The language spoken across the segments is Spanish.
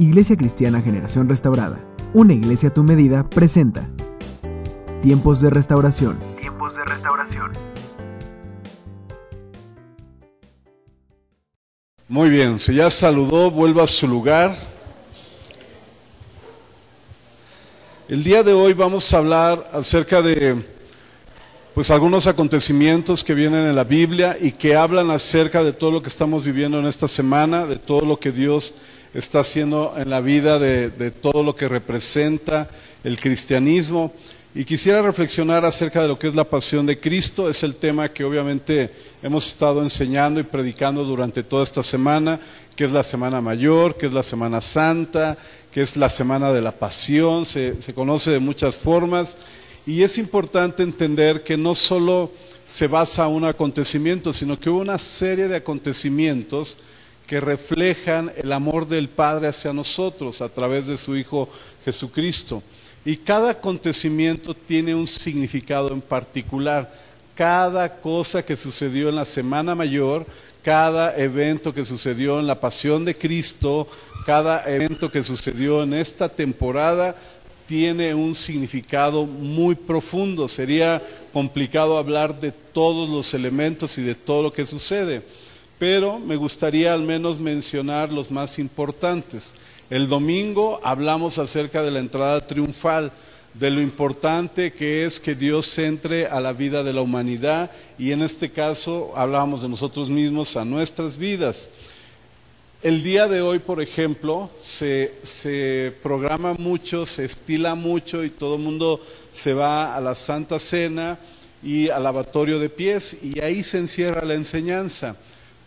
Iglesia Cristiana Generación Restaurada, una iglesia a tu medida, presenta Tiempos de Restauración. Tiempos de restauración. Muy bien, si ya saludó, vuelva a su lugar. El día de hoy vamos a hablar acerca de pues algunos acontecimientos que vienen en la Biblia y que hablan acerca de todo lo que estamos viviendo en esta semana, de todo lo que Dios está haciendo en la vida, de, todo lo que representa el cristianismo. Y quisiera reflexionar acerca de lo que es la pasión de Cristo. Es el tema que obviamente hemos estado enseñando y predicando durante toda esta semana, que es la Semana Mayor, que es la Semana Santa, que es la Semana de la Pasión. Se, se conoce de muchas formas. Y es importante entender que no solo se basa en un acontecimiento, sino que hubo una serie de acontecimientos que reflejan el amor del Padre hacia nosotros a través de su Hijo Jesucristo. Y cada acontecimiento tiene un significado en particular. Cada cosa que sucedió en la Semana Mayor, cada evento que sucedió en la Pasión de Cristo, cada evento que sucedió en esta temporada, tiene un significado muy profundo. Sería complicado hablar de todos los elementos y de todo lo que sucede, pero me gustaría al menos mencionar los más importantes. El domingo hablamos acerca de la entrada triunfal, de lo importante que es que Dios entre a la vida de la humanidad y en este caso hablábamos de nosotros mismos a nuestras vidas. El día de hoy, por ejemplo, se, se, programa mucho, se estila mucho y todo el mundo se va a la Santa Cena y al lavatorio de pies y ahí se encierra la enseñanza.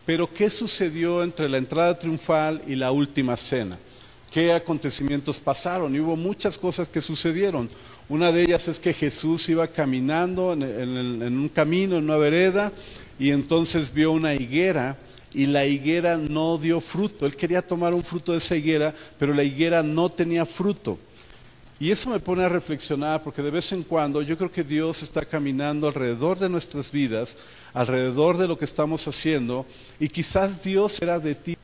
Pero ¿qué sucedió entre la entrada triunfal y la última cena? ¿Qué acontecimientos pasaron? Y hubo muchas cosas que sucedieron. Una de ellas es que Jesús iba caminando en, en, un camino, en una vereda, y entonces vio una higuera y la higuera no dio fruto. Él quería tomar un fruto de esa higuera, pero la higuera no tenía fruto. Y eso me pone a reflexionar porque de vez en cuando yo creo que Dios está caminando alrededor de nuestras vidas, alrededor de lo que estamos haciendo, y quizás Dios era de ti.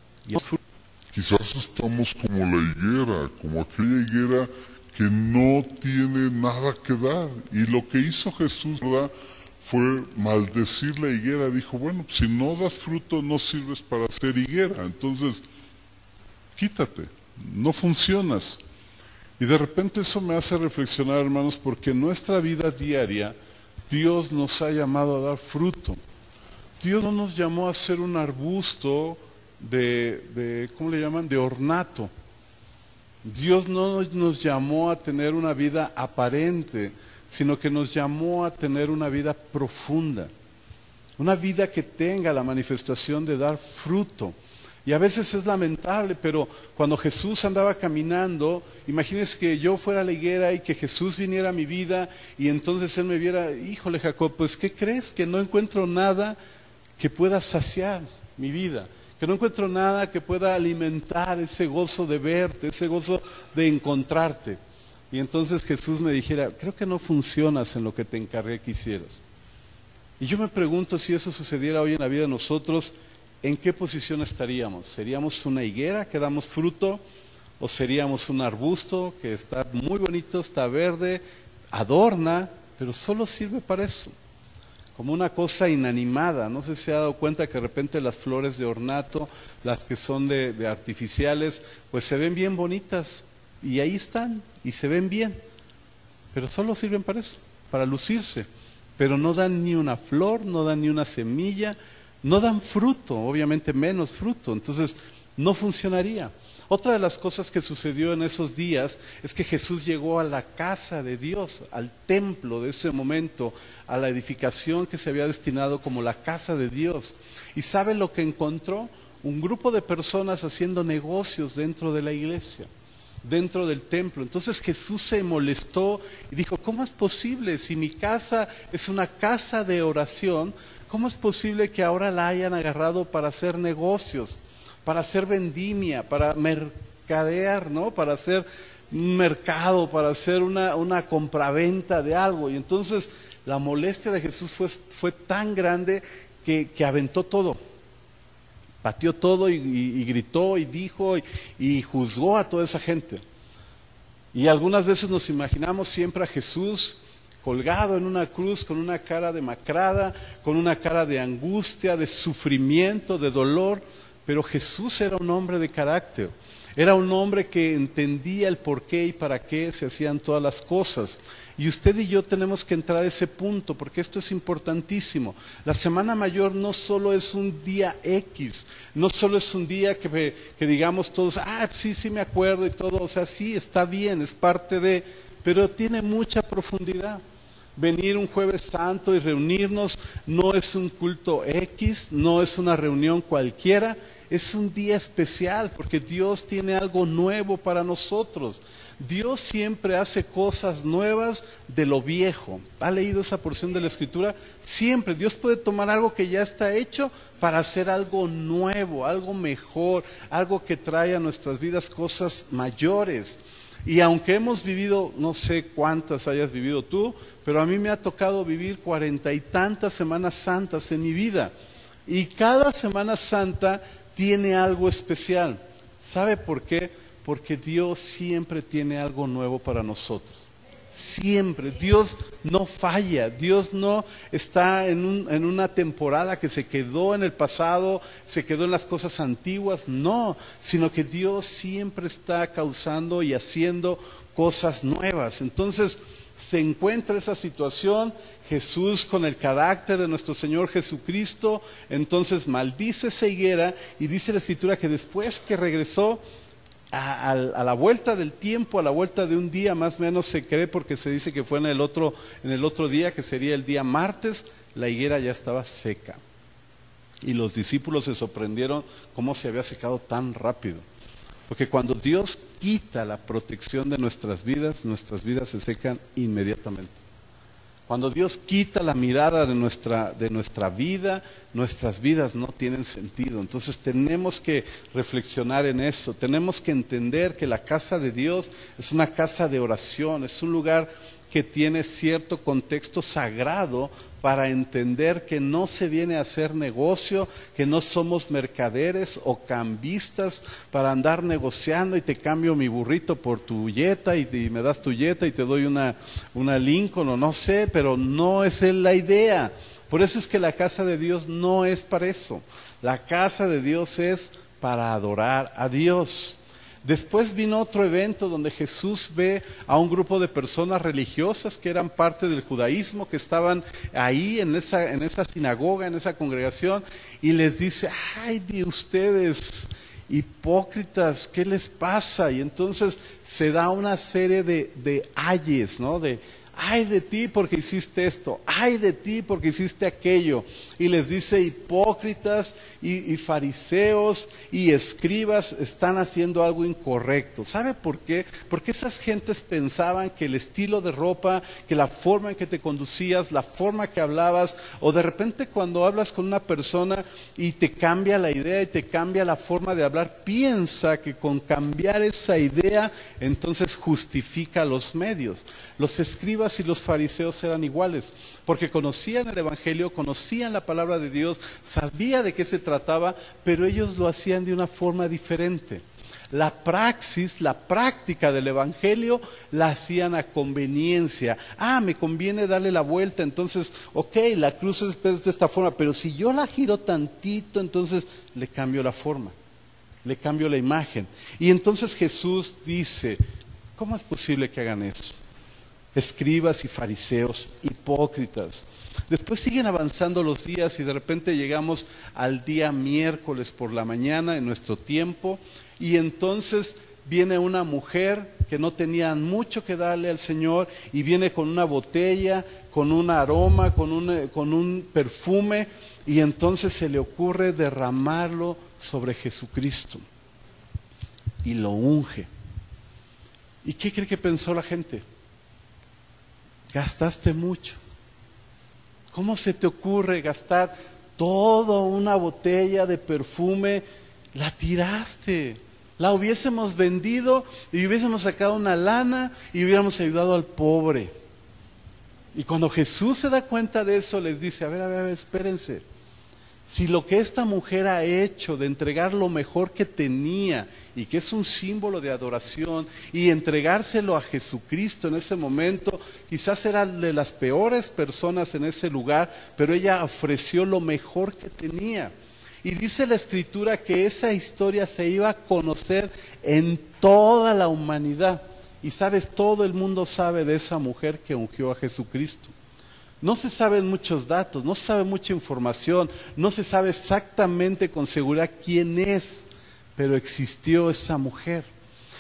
Quizás estamos como la higuera, como aquella higuera que no tiene nada que dar. Y lo que hizo Jesús, fue maldecir la higuera. Dijo, bueno, si no das fruto no sirves para ser higuera. Entonces, quítate, no funcionas. Y de repente eso me hace reflexionar, hermanos, porque en nuestra vida diaria Dios nos ha llamado a dar fruto. Dios no nos llamó a ser un arbusto de, de ¿cómo le llaman?, de ornato. Dios no nos llamó a tener una vida aparente, sino que nos llamó a tener una vida profunda, una vida que tenga la manifestación de dar fruto. Y a veces es lamentable, pero cuando Jesús andaba caminando, imagínense que yo fuera la higuera y que Jesús viniera a mi vida y entonces Él me viera, híjole Jacob, pues ¿qué crees? Que no encuentro nada que pueda saciar mi vida, que no encuentro nada que pueda alimentar ese gozo de verte, ese gozo de encontrarte. Y entonces Jesús me dijera, creo que no funcionas en lo que te encargué que hicieras. Y yo me pregunto si eso sucediera hoy en la vida de nosotros, ¿en qué posición estaríamos? ¿Seríamos una higuera que damos fruto? ¿O seríamos un arbusto que está muy bonito, está verde, adorna, pero solo sirve para eso? Como una cosa inanimada. No sé si se ha dado cuenta que de repente las flores de ornato, las que son de, de artificiales, pues se ven bien bonitas, y ahí están y se ven bien, pero solo sirven para eso, para lucirse, pero no dan ni una flor, no dan ni una semilla, no dan fruto, obviamente menos fruto, entonces no funcionaría. Otra de las cosas que sucedió en esos días es que Jesús llegó a la casa de Dios, al templo de ese momento, a la edificación que se había destinado como la casa de Dios. ¿Y sabe lo que encontró? Un grupo de personas haciendo negocios dentro de la iglesia dentro del templo. Entonces Jesús se molestó y dijo, ¿cómo es posible si mi casa es una casa de oración? ¿Cómo es posible que ahora la hayan agarrado para hacer negocios, para hacer vendimia, para mercadear, ¿no? Para hacer un mercado, para hacer una, una compraventa de algo. Y entonces la molestia de Jesús fue, fue tan grande que, que aventó todo pateó todo y, gritó y dijo y juzgó a toda esa gente. Y algunas veces nos imaginamos siempre a Jesús colgado en una cruz con una cara demacrada, con una cara de angustia, de sufrimiento, de dolor, pero Jesús era un hombre de carácter. Era un hombre que entendía el por qué y para qué se hacían todas las cosas. Y usted y yo tenemos que entrar a ese punto, porque esto es importantísimo. La Semana Mayor no solo es un día X, no solo es un día que, que digamos todos, ah, sí, sí me acuerdo y todo, o sea, sí, está bien, es parte de, pero tiene mucha profundidad venir un jueves santo y reunirnos no es un culto X, no es una reunión cualquiera, es un día especial porque Dios tiene algo nuevo para nosotros. Dios siempre hace cosas nuevas de lo viejo. ¿Ha leído esa porción de la escritura? Siempre. Dios puede tomar algo que ya está hecho para hacer algo nuevo, algo mejor, algo que trae a nuestras vidas cosas mayores. Y aunque hemos vivido, no sé cuántas hayas vivido tú, pero a mí me ha tocado vivir cuarenta y tantas semanas santas en mi vida. Y cada Semana Santa tiene algo especial. ¿Sabe por qué? Porque Dios siempre tiene algo nuevo para nosotros. Siempre. Dios no falla. Dios no está en, en, una temporada que se quedó en el pasado, se quedó en las cosas antiguas. No, sino que Dios siempre está causando y haciendo cosas nuevas. Entonces se encuentra esa situación Jesús con el carácter de nuestro Señor Jesucristo, entonces maldice esa higuera y dice la escritura que después que regresó a, la vuelta del tiempo, a la vuelta de un día, más o menos se cree porque se dice que fue en el otro, en el otro día, que sería el día martes, la higuera ya estaba seca. Y los discípulos se sorprendieron cómo se había secado tan rápido. Porque cuando Dios quita la protección de nuestras vidas, nuestras vidas se secan inmediatamente. Cuando Dios quita la mirada de nuestra, de nuestra vida, nuestras vidas no tienen sentido. Entonces tenemos que reflexionar en eso. Tenemos que entender que la casa de Dios es una casa de oración, es un lugar que tiene cierto contexto sagrado para entender que no se viene a hacer negocio, que no somos mercaderes o cambistas para andar negociando y te cambio mi burrito por tu yeta y, me das tu yeta y te doy una, una Lincoln o no sé, pero no es la idea. Por eso es que la casa de Dios no es para eso. La casa de Dios es para adorar a Dios. Después vino otro evento donde Jesús ve a un grupo de personas religiosas que eran parte del judaísmo, que estaban ahí en esa, en esa sinagoga, en esa congregación, y les dice, ay de ustedes, hipócritas, ¿qué les pasa? Y entonces se da una serie de, de ayes, ¿no? De, ay de ti porque hiciste esto, ay de ti porque hiciste aquello. Y les dice, hipócritas y, fariseos y escribas están haciendo algo incorrecto. ¿Sabe por qué? Porque esas gentes pensaban que el estilo de ropa, que la forma en que te conducías, la forma que hablabas, o de repente cuando hablas con una persona y te cambia la idea y te cambia la forma de hablar, piensa que con cambiar esa idea, entonces justifica los medios. Los escribas y los fariseos eran iguales, porque conocían el Evangelio, conocían la palabra de Dios, sabían de qué se trataba, pero ellos lo hacían de una forma diferente. La praxis, la práctica del Evangelio la hacían a conveniencia. Ah, me conviene darle la vuelta, entonces, ok, la cruz es de esta forma, pero si yo la giro tantito, entonces le cambio la forma, le cambio la imagen. Y entonces Jesús dice, ¿cómo es posible que hagan eso? escribas y fariseos, hipócritas. Después siguen avanzando los días y de repente llegamos al día miércoles por la mañana en nuestro tiempo y entonces viene una mujer que no tenía mucho que darle al Señor y viene con una botella, con un aroma, con un, con un perfume y entonces se le ocurre derramarlo sobre Jesucristo y lo unge. ¿Y qué cree que pensó la gente? gastaste mucho. ¿Cómo se te ocurre gastar toda una botella de perfume? La tiraste. La hubiésemos vendido y hubiésemos sacado una lana y hubiéramos ayudado al pobre. Y cuando Jesús se da cuenta de eso, les dice, a ver, a ver, a ver espérense. Si lo que esta mujer ha hecho de entregar lo mejor que tenía y que es un símbolo de adoración y entregárselo a Jesucristo en ese momento, quizás era de las peores personas en ese lugar, pero ella ofreció lo mejor que tenía. Y dice la escritura que esa historia se iba a conocer en toda la humanidad. Y sabes, todo el mundo sabe de esa mujer que ungió a Jesucristo. No se saben muchos datos, no se sabe mucha información, no se sabe exactamente con seguridad quién es, pero existió esa mujer.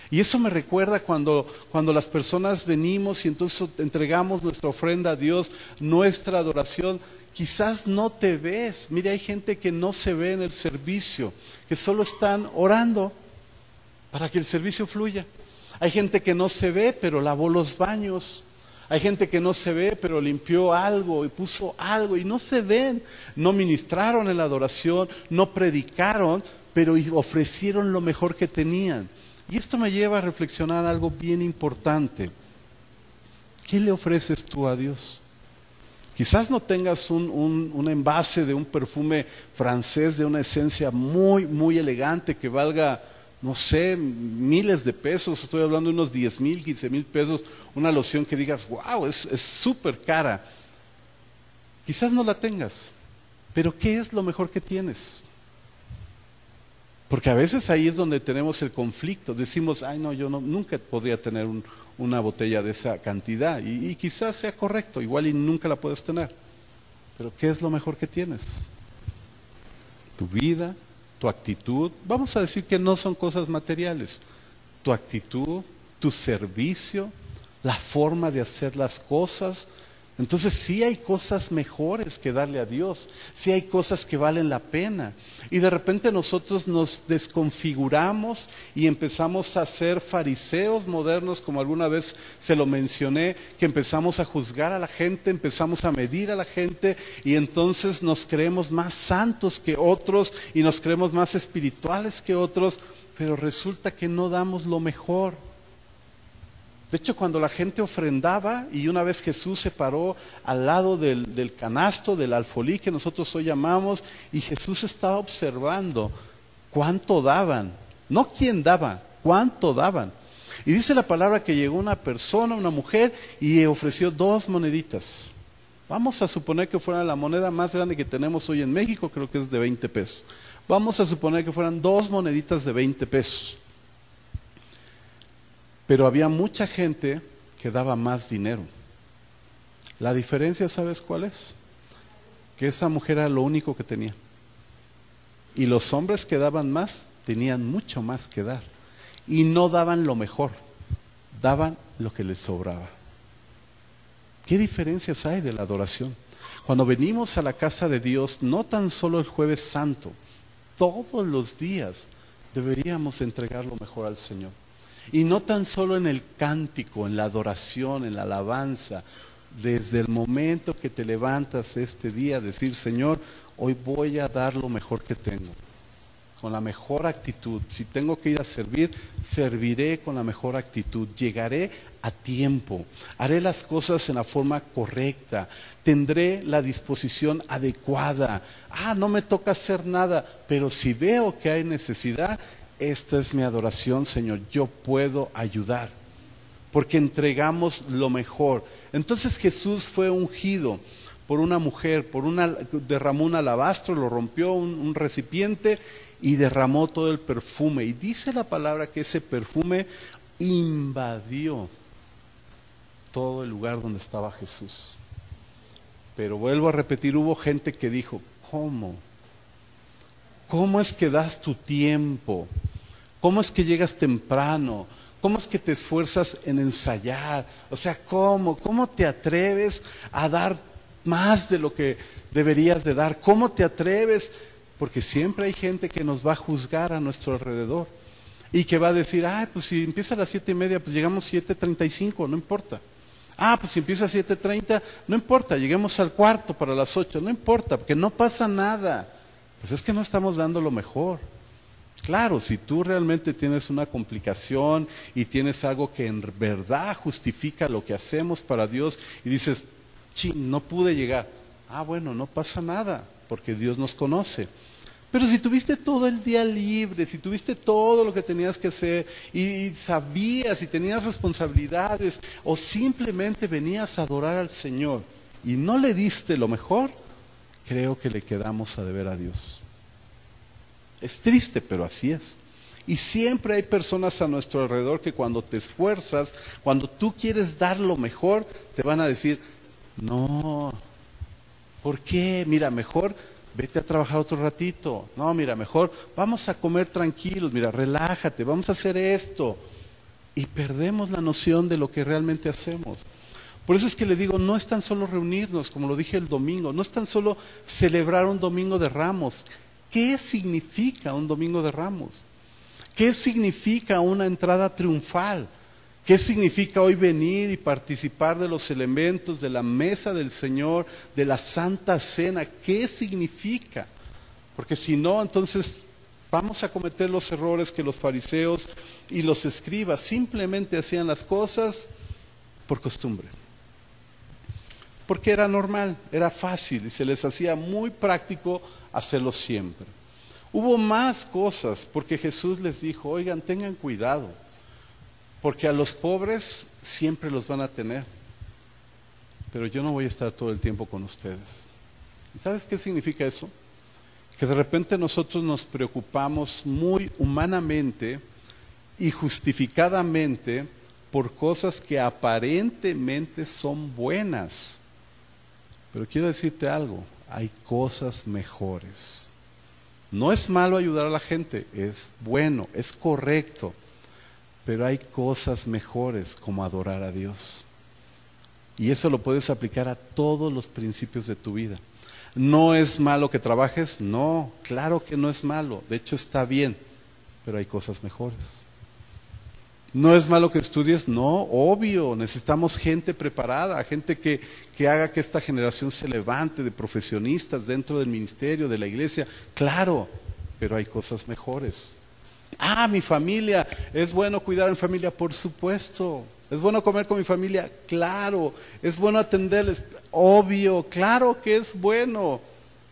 Y eso me recuerda cuando, cuando las personas venimos y entonces entregamos nuestra ofrenda a Dios, nuestra adoración. Quizás no te ves. Mire, hay gente que no se ve en el servicio, que solo están orando para que el servicio fluya. Hay gente que no se ve, pero lavó los baños. Hay gente que no se ve, pero limpió algo y puso algo y no se ven. No ministraron en la adoración, no predicaron, pero ofrecieron lo mejor que tenían. Y esto me lleva a reflexionar algo bien importante. ¿Qué le ofreces tú a Dios? Quizás no tengas un, un, envase de un perfume francés de una esencia muy, muy elegante que valga no sé, miles de pesos, estoy hablando de unos 10 mil, 15 mil pesos, una loción que digas, wow, es súper cara. Quizás no la tengas, pero ¿qué es lo mejor que tienes? Porque a veces ahí es donde tenemos el conflicto. Decimos, ay no, yo no, nunca podría tener una botella de esa cantidad. Y quizás sea correcto, igual y nunca la puedes tener. Pero ¿qué es lo mejor que tienes? Tu vida, tu actitud, vamos a decir que no son cosas materiales, tu actitud, tu servicio, la forma de hacer las cosas, entonces sí hay cosas mejores que darle a Dios, sí hay cosas que valen la pena. Y de repente nosotros nos desconfiguramos y empezamos a ser fariseos modernos, como alguna vez se lo mencioné, que empezamos a juzgar a la gente, empezamos a medir a la gente y entonces nos creemos más santos que otros y nos creemos más espirituales que otros, pero resulta que no damos lo mejor. De hecho, cuando la gente ofrendaba y una vez Jesús se paró al lado del, canasto, del alfolí que nosotros hoy llamamos, y Jesús estaba observando cuánto daban, no quién daba, cuánto daban. Y dice la palabra que llegó una persona, una mujer, y ofreció dos moneditas. Vamos a suponer que fuera la moneda más grande que tenemos hoy en México, creo que es de 20 pesos. Vamos a suponer que fueran dos moneditas de 20 pesos. Pero había mucha gente que daba más dinero. La diferencia, ¿sabes cuál es? Que esa mujer era lo único que tenía. Y los hombres que daban más tenían mucho más que dar. Y no daban lo mejor, daban lo que les sobraba. ¿Qué diferencias hay de la adoración? Cuando venimos a la casa de Dios, no tan solo el jueves santo, todos los días deberíamos entregar lo mejor al Señor. Y no tan solo en el cántico, en la adoración, en la alabanza, desde el momento que te levantas este día, decir, Señor, hoy voy a dar lo mejor que tengo, con la mejor actitud. Si tengo que ir a servir, serviré con la mejor actitud, llegaré a tiempo, haré las cosas en la forma correcta, tendré la disposición adecuada. Ah, no me toca hacer nada, pero si veo que hay necesidad, esta es mi adoración, Señor, yo puedo ayudar, porque entregamos lo mejor. Entonces Jesús fue ungido por una mujer, por una, derramó un alabastro, lo rompió un, un recipiente y derramó todo el perfume. Y dice la palabra que ese perfume invadió todo el lugar donde estaba Jesús. Pero vuelvo a repetir, hubo gente que dijo, ¿cómo? ¿Cómo es que das tu tiempo? ¿Cómo es que llegas temprano? ¿Cómo es que te esfuerzas en ensayar? O sea, ¿cómo? ¿Cómo te atreves a dar más de lo que deberías de dar? ¿Cómo te atreves? Porque siempre hay gente que nos va a juzgar a nuestro alrededor y que va a decir, ah, pues si empieza a las siete y media, pues llegamos siete treinta y cinco, no importa. Ah, pues si empieza a siete treinta, no importa, lleguemos al cuarto para las ocho, no importa, porque no pasa nada. Pues es que no estamos dando lo mejor. Claro, si tú realmente tienes una complicación y tienes algo que en verdad justifica lo que hacemos para Dios y dices, ching, no pude llegar. Ah, bueno, no pasa nada. porque Dios nos conoce. Pero si tuviste todo el día libre, si tuviste todo lo que tenías que hacer y, sabías y tenías responsabilidades o simplemente venías a adorar al Señor y no le diste lo mejor, creo que le quedamos a deber a Dios. Es triste, pero así es. Y siempre hay personas a nuestro alrededor que cuando te esfuerzas, cuando tú quieres dar lo mejor, te van a decir, no, ¿por qué? Mira, mejor vete a trabajar otro ratito. No, mira, mejor vamos a comer tranquilos, mira, relájate, vamos a hacer esto. Y perdemos la noción de lo que realmente hacemos. Por eso es que le digo, no es tan solo reunirnos, como lo dije el domingo, no es tan solo celebrar un domingo de ramos. ¿Qué significa un domingo de ramos? ¿Qué significa una entrada triunfal? ¿Qué significa hoy venir y participar de los elementos de la mesa del Señor, de la Santa Cena? ¿Qué significa? Porque si no, entonces vamos a cometer los errores que los fariseos y los escribas simplemente hacían las cosas por costumbre. Porque era normal, era fácil y se les hacía muy práctico hacerlo siempre. Hubo más cosas porque Jesús les dijo, oigan, tengan cuidado porque a los pobres siempre los van a tener. Pero yo no voy a estar todo el tiempo con ustedes. ¿Y sabes qué significa eso? Que de repente nosotros nos preocupamos muy humanamente y justificadamente por cosas que aparentemente son buenas. Pero quiero decirte algo, hay cosas mejores. No es malo ayudar a la gente, es bueno, es correcto. Pero hay cosas mejores como adorar a Dios. Y eso lo puedes aplicar a todos los principios de tu vida. ¿No es malo que trabajes? No, claro que no es malo. De hecho está bien, pero hay cosas mejores. ¿No es malo que estudies? No, obvio. Necesitamos gente preparada, gente que, que haga que esta generación se levante de profesionistas dentro del ministerio, de la iglesia. Claro, pero hay cosas mejores. Ah, mi familia, es bueno cuidar en familia, por supuesto. Es bueno comer con mi familia, claro. Es bueno atenderles, obvio, claro que es bueno.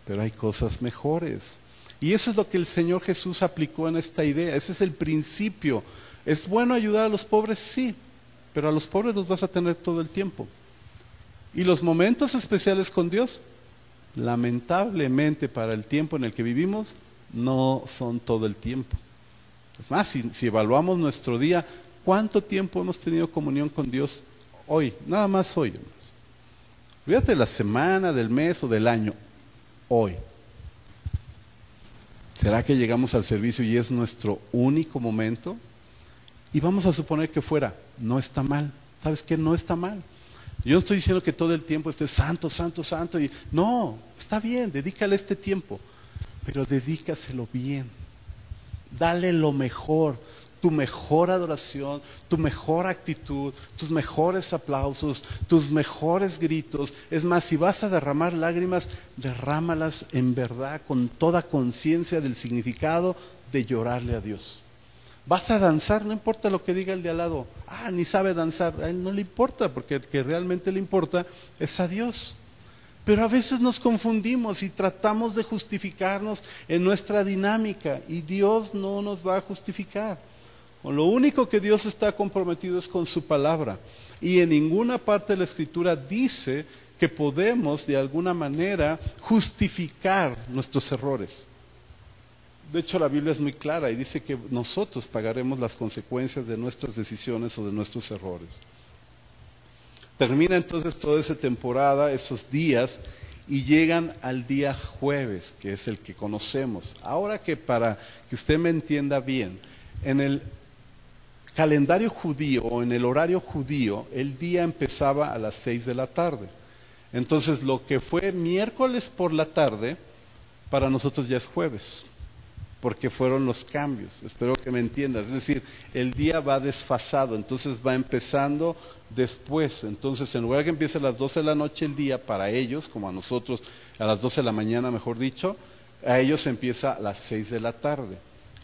Pero hay cosas mejores. Y eso es lo que el Señor Jesús aplicó en esta idea. Ese es el principio. ¿Es bueno ayudar a los pobres? Sí, pero a los pobres los vas a tener todo el tiempo. Y los momentos especiales con Dios, lamentablemente para el tiempo en el que vivimos, no son todo el tiempo. Es más, si, evaluamos nuestro día, ¿cuánto tiempo hemos tenido comunión con Dios hoy? Nada más hoy. Fíjate de la semana, del mes o del año. Hoy. ¿Será que llegamos al servicio y es nuestro único momento? Y vamos a suponer que fuera. No está mal. ¿Sabes qué? No está mal. Yo no estoy diciendo que todo el tiempo esté santo, santo, santo. Y, no, está bien, dedícale este tiempo. Pero dedícaselo bien Dale lo mejor, tu mejor adoración, tu mejor actitud, tus mejores aplausos, tus mejores gritos. Es más, si vas a derramar lágrimas, derrámalas en verdad, con toda conciencia del significado de llorarle a Dios. Vas a danzar, no importa lo que diga el de al lado. Ah, ni sabe danzar. A él no le importa, porque el que realmente le importa es a Dios. Pero a veces nos confundimos y tratamos de justificarnos en nuestra dinámica y Dios no nos va a justificar. lo único que Dios está comprometido es con su palabra. Y en ninguna parte de la escritura dice que podemos de alguna manera justificar nuestros errores. De hecho, la Biblia es muy clara y dice que nosotros pagaremos las consecuencias de nuestras decisiones o de nuestros errores. Termina entonces toda esa temporada, esos días, y llegan al día jueves, que es el que conocemos. Ahora que para que usted me entienda bien, en el calendario judío o en el horario judío, el día empezaba a las seis de la tarde. Entonces lo que fue miércoles por la tarde, para nosotros ya es jueves porque fueron los cambios. Espero que me entiendas. Es decir, el día va desfasado, entonces va empezando después. Entonces, en lugar de que empiece a las 12 de la noche el día, para ellos, como a nosotros, a las 12 de la mañana, mejor dicho, a ellos empieza a las 6 de la tarde.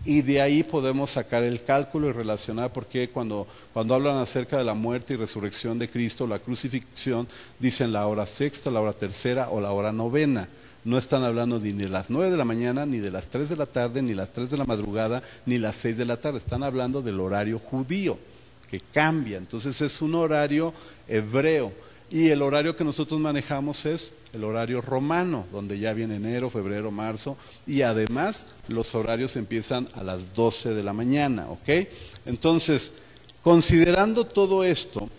Y de ahí podemos sacar el cálculo y relacionar porque cuando, cuando hablan acerca de la muerte y resurrección de Cristo, la crucifixión, dicen la hora sexta, la hora tercera o la hora novena. No están hablando ni de las 9 de la mañana, ni de las 3 de la tarde, ni las 3 de la madrugada, ni las 6 de la tarde. Están hablando del horario judío, que cambia. Entonces es un horario hebreo. Y el horario que nosotros manejamos es el horario romano, donde ya viene enero, febrero, marzo, y además los horarios empiezan a las 12 de la mañana, ¿ok? Entonces, considerando todo esto,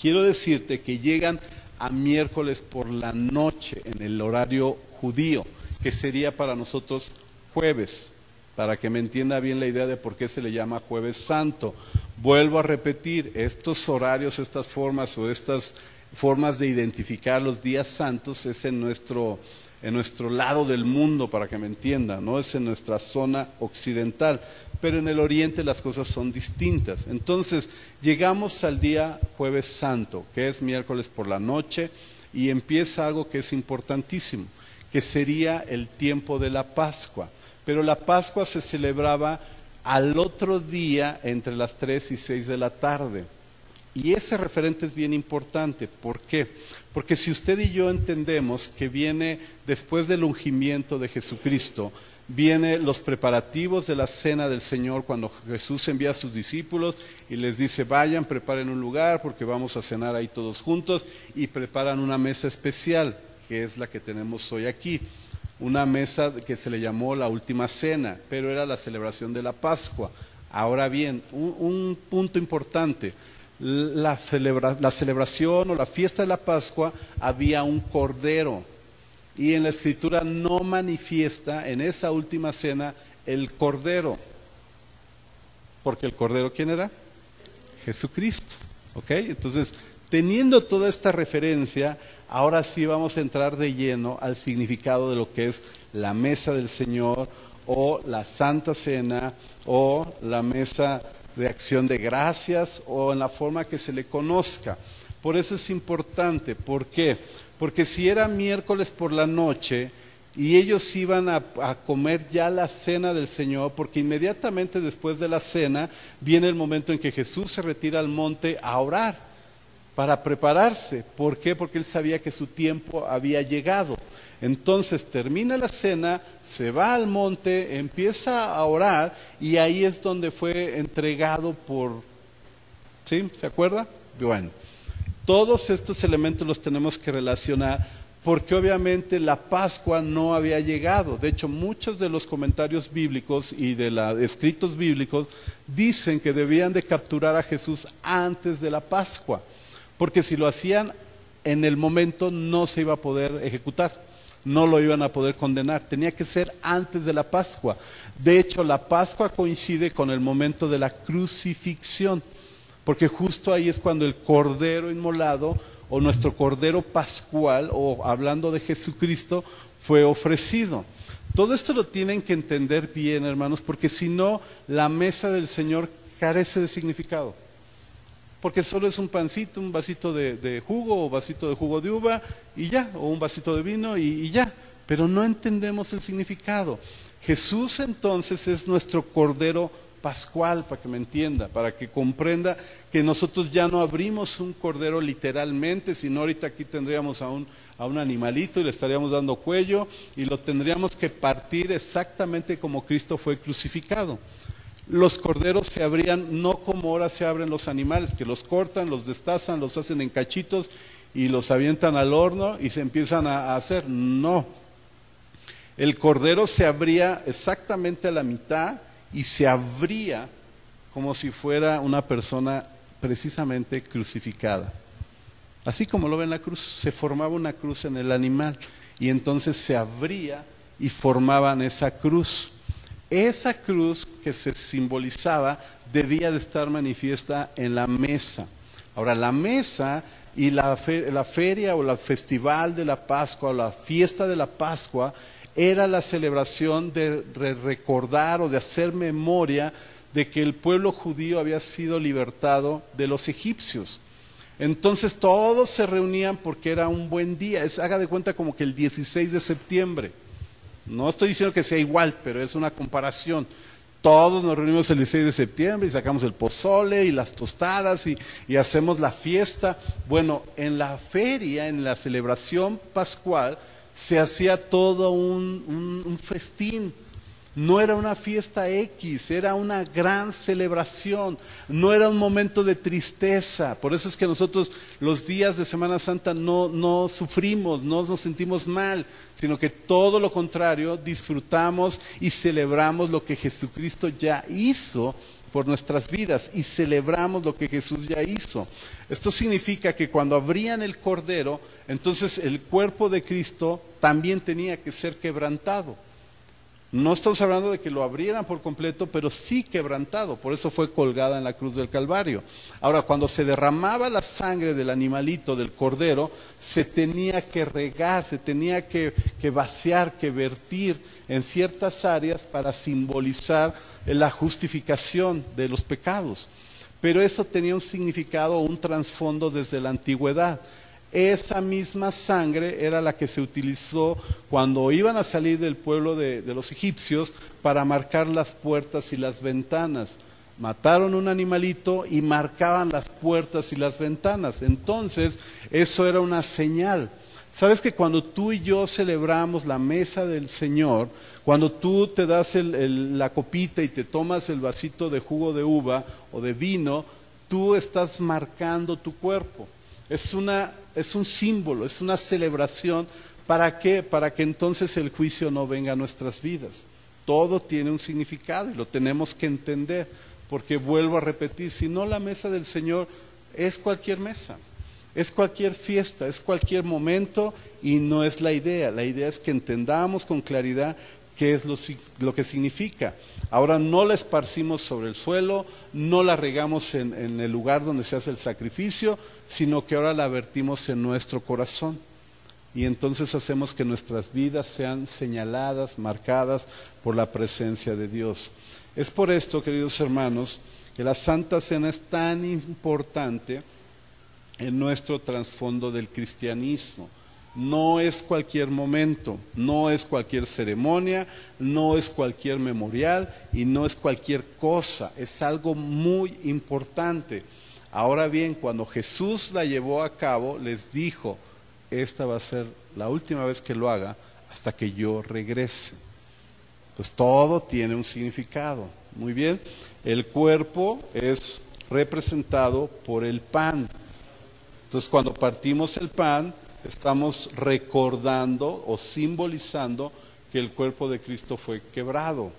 quiero decirte que llegan a miércoles por la noche en el horario judío, que sería para nosotros jueves, para que me entienda bien la idea de por qué se le llama jueves santo. Vuelvo a repetir, estos horarios, estas formas o estas formas de identificar los días santos es en nuestro, en nuestro lado del mundo, para que me entiendan, no es en nuestra zona occidental, pero en el oriente las cosas son distintas. Entonces, llegamos al día jueves santo, que es miércoles por la noche, y empieza algo que es importantísimo, que sería el tiempo de la Pascua. Pero la Pascua se celebraba al otro día entre las 3 y 6 de la tarde. Y ese referente es bien importante. ¿Por qué? Porque si usted y yo entendemos que viene después del ungimiento de Jesucristo, viene los preparativos de la cena del Señor cuando Jesús envía a sus discípulos y les dice, vayan, preparen un lugar porque vamos a cenar ahí todos juntos y preparan una mesa especial, que es la que tenemos hoy aquí. Una mesa que se le llamó la última cena, pero era la celebración de la Pascua. Ahora bien, un, un punto importante la, la celebración o la fiesta de la Pascua había un cordero. Y en la escritura no manifiesta en esa última cena el cordero. Porque el cordero, ¿quién era? Jesucristo. ¿Ok? Entonces, teniendo toda esta referencia, ahora sí vamos a entrar de lleno al significado de lo que es la mesa del Señor o la Santa Cena o la mesa de acción de gracias o en la forma que se le conozca. Por eso es importante. ¿Por qué? Porque si era miércoles por la noche y ellos iban a, comer ya la cena del Señor, porque inmediatamente después de la cena viene el momento en que Jesús se retira al monte a orar para prepararse. ¿Por qué? Porque él sabía que su tiempo había llegado. Entonces termina la cena, se va al monte, empieza a orar y ahí es donde fue entregado por... ¿Sí? ¿Se acuerda? Bueno, todos estos elementos los tenemos que relacionar porque obviamente la Pascua no había llegado. De hecho, muchos de los comentarios bíblicos y de los escritos bíblicos dicen que debían de capturar a Jesús antes de la Pascua, porque si lo hacían en el momento no se iba a poder ejecutar no lo iban a poder condenar. Tenía que ser antes de la Pascua. De hecho, la Pascua coincide con el momento de la crucifixión, porque justo ahí es cuando el cordero inmolado o nuestro cordero pascual, o hablando de Jesucristo, fue ofrecido. Todo esto lo tienen que entender bien, hermanos, porque si no, la mesa del Señor carece de significado porque solo es un pancito, un vasito de, jugo o vasito de jugo de uva y ya, o un vasito de vino y, y ya, pero no entendemos el significado. Jesús entonces es nuestro Cordero Pascual, para que me entienda, para que comprenda que nosotros ya no abrimos un cordero literalmente, sino ahorita aquí tendríamos a un, a un animalito y le estaríamos dando cuello y lo tendríamos que partir exactamente como Cristo fue crucificado los corderos se abrían no como ahora se abren los animales, que los cortan, los destazan, los hacen en cachitos y los avientan al horno y se empiezan a, hacer. No. El cordero se abría exactamente a la mitad y se abría como si fuera una persona precisamente crucificada. Así como lo ven en la cruz, se formaba una cruz en el animal y entonces se abría y formaban esa cruz. Esa cruz que se simbolizaba debía de estar manifiesta en la mesa. Ahora, la mesa y la, feria o el festival de la Pascua o la fiesta de la Pascua era la celebración de recordar o de hacer memoria de que el pueblo judío había sido libertado de los egipcios. Entonces todos se reunían porque era un buen día. Es, haga de cuenta como que el 16 de septiembre. No estoy diciendo que sea igual, pero es una comparación. Todos nos reunimos el 16 de septiembre y sacamos el pozole y las tostadas y, y, hacemos la fiesta. Bueno, en la feria, en la celebración pascual, se hacía todo un, un- festín. No era una fiesta X, era una gran celebración, no era un momento de tristeza. Por eso es que nosotros los días de Semana Santa no, no sufrimos, no nos sentimos mal, sino que todo lo contrario, disfrutamos y celebramos lo que Jesucristo ya hizo por nuestras vidas y celebramos lo que Jesús ya hizo. Esto significa que cuando abrían el cordero, entonces el cuerpo de Cristo también tenía que ser quebrantado. No estamos hablando de que lo abrieran por completo, pero sí quebrantado. Por eso fue colgada en la cruz del Calvario. Ahora, cuando se derramaba la sangre del animalito, del cordero, se tenía que regar, se tenía que, que vaciar, que vertir en ciertas áreas para simbolizar la justificación de los pecados. Pero eso tenía un significado, un trasfondo desde la antigüedad. Esa misma sangre era la que se utilizó cuando iban a salir del pueblo de, de los egipcios para marcar las puertas y las ventanas. Mataron un animalito y marcaban las puertas y las ventanas. Entonces, eso era una señal. Sabes que cuando tú y yo celebramos la mesa del Señor, cuando tú te das el- la copita y te tomas el vasito de jugo de uva o de vino, tú estás marcando tu cuerpo. Es, una, es un símbolo, es una celebración. ¿Para qué? Para que entonces el juicio no venga a nuestras vidas. Todo tiene un significado y lo tenemos que entender. Porque vuelvo a repetir, si no la mesa del Señor es cualquier mesa. Es cualquier fiesta, es cualquier momento y no es la idea. La idea es que entendamos con claridad qué es lo, que significa. Ahora no la esparcimos sobre el suelo, no la regamos en, en el lugar donde se hace el sacrificio, sino que ahora la vertimos en nuestro corazón. Y entonces hacemos que nuestras vidas sean señaladas, marcadas por la presencia de Dios. Es por esto, queridos hermanos, que la Santa Cena es tan importante en nuestro trasfondo del cristianismo. No es cualquier momento, no es cualquier ceremonia, no es cualquier memorial y no es cualquier cosa, es algo muy importante. Ahora bien, cuando Jesús la llevó a cabo, les dijo, esta va a ser la última vez que lo haga hasta que yo regrese. Pues todo tiene un significado. Muy bien, el cuerpo es representado por el pan. Entonces, cuando partimos el pan, estamos recordando o simbolizando que el cuerpo de Cristo fue quebrado.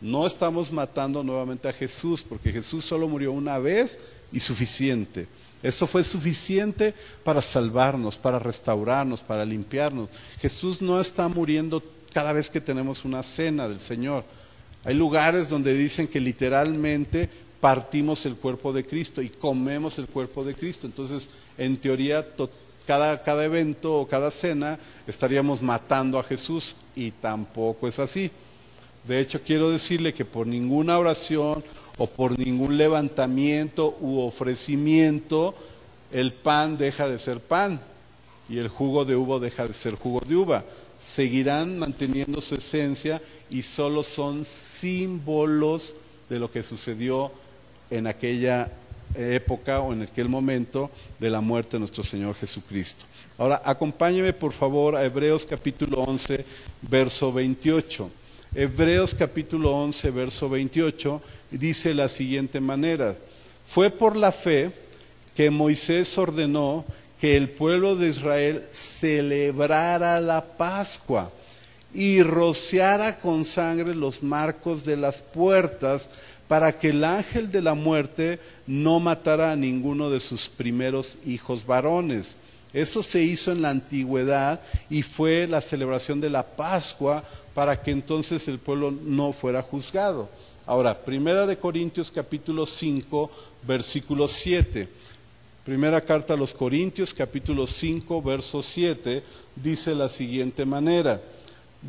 No estamos matando nuevamente a Jesús, porque Jesús solo murió una vez y suficiente. Eso fue suficiente para salvarnos, para restaurarnos, para limpiarnos. Jesús no está muriendo cada vez que tenemos una cena del Señor. Hay lugares donde dicen que literalmente partimos el cuerpo de Cristo y comemos el cuerpo de Cristo. Entonces, en teoría, cada, cada evento o cada cena estaríamos matando a Jesús y tampoco es así. De hecho, quiero decirle que por ninguna oración o por ningún levantamiento u ofrecimiento, el pan deja de ser pan y el jugo de uva deja de ser jugo de uva. Seguirán manteniendo su esencia y solo son símbolos de lo que sucedió en aquella época o en aquel momento de la muerte de nuestro Señor Jesucristo. Ahora, acompáñeme por favor a Hebreos capítulo 11, verso 28. Hebreos capítulo 11, verso 28 dice la siguiente manera, fue por la fe que Moisés ordenó que el pueblo de Israel celebrara la Pascua y rociara con sangre los marcos de las puertas para que el ángel de la muerte no matara a ninguno de sus primeros hijos varones. Eso se hizo en la antigüedad y fue la celebración de la Pascua para que entonces el pueblo no fuera juzgado. Ahora, Primera de Corintios capítulo 5, versículo 7. Primera carta a los Corintios capítulo 5, verso 7 dice la siguiente manera: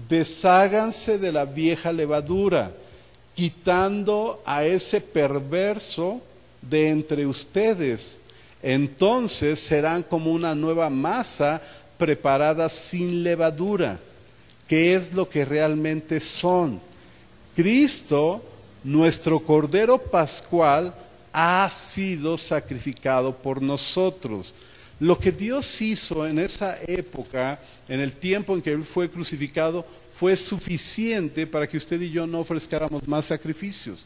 Desháganse de la vieja levadura, quitando a ese perverso de entre ustedes. Entonces serán como una nueva masa preparada sin levadura, que es lo que realmente son. Cristo, nuestro Cordero Pascual, ha sido sacrificado por nosotros. Lo que Dios hizo en esa época, en el tiempo en que Él fue crucificado, fue suficiente para que usted y yo no ofrezcáramos más sacrificios.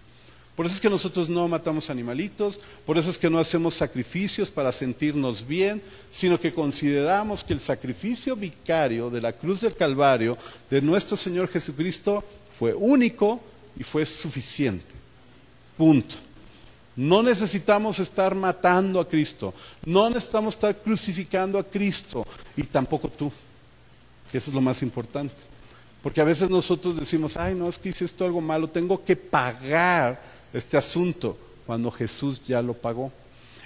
Por eso es que nosotros no matamos animalitos, por eso es que no hacemos sacrificios para sentirnos bien, sino que consideramos que el sacrificio vicario de la cruz del Calvario de nuestro Señor Jesucristo fue único y fue suficiente. Punto. No necesitamos estar matando a Cristo, no necesitamos estar crucificando a Cristo y tampoco tú, eso es lo más importante. Porque a veces nosotros decimos, ay, no, es que hice esto algo malo, tengo que pagar este asunto cuando Jesús ya lo pagó.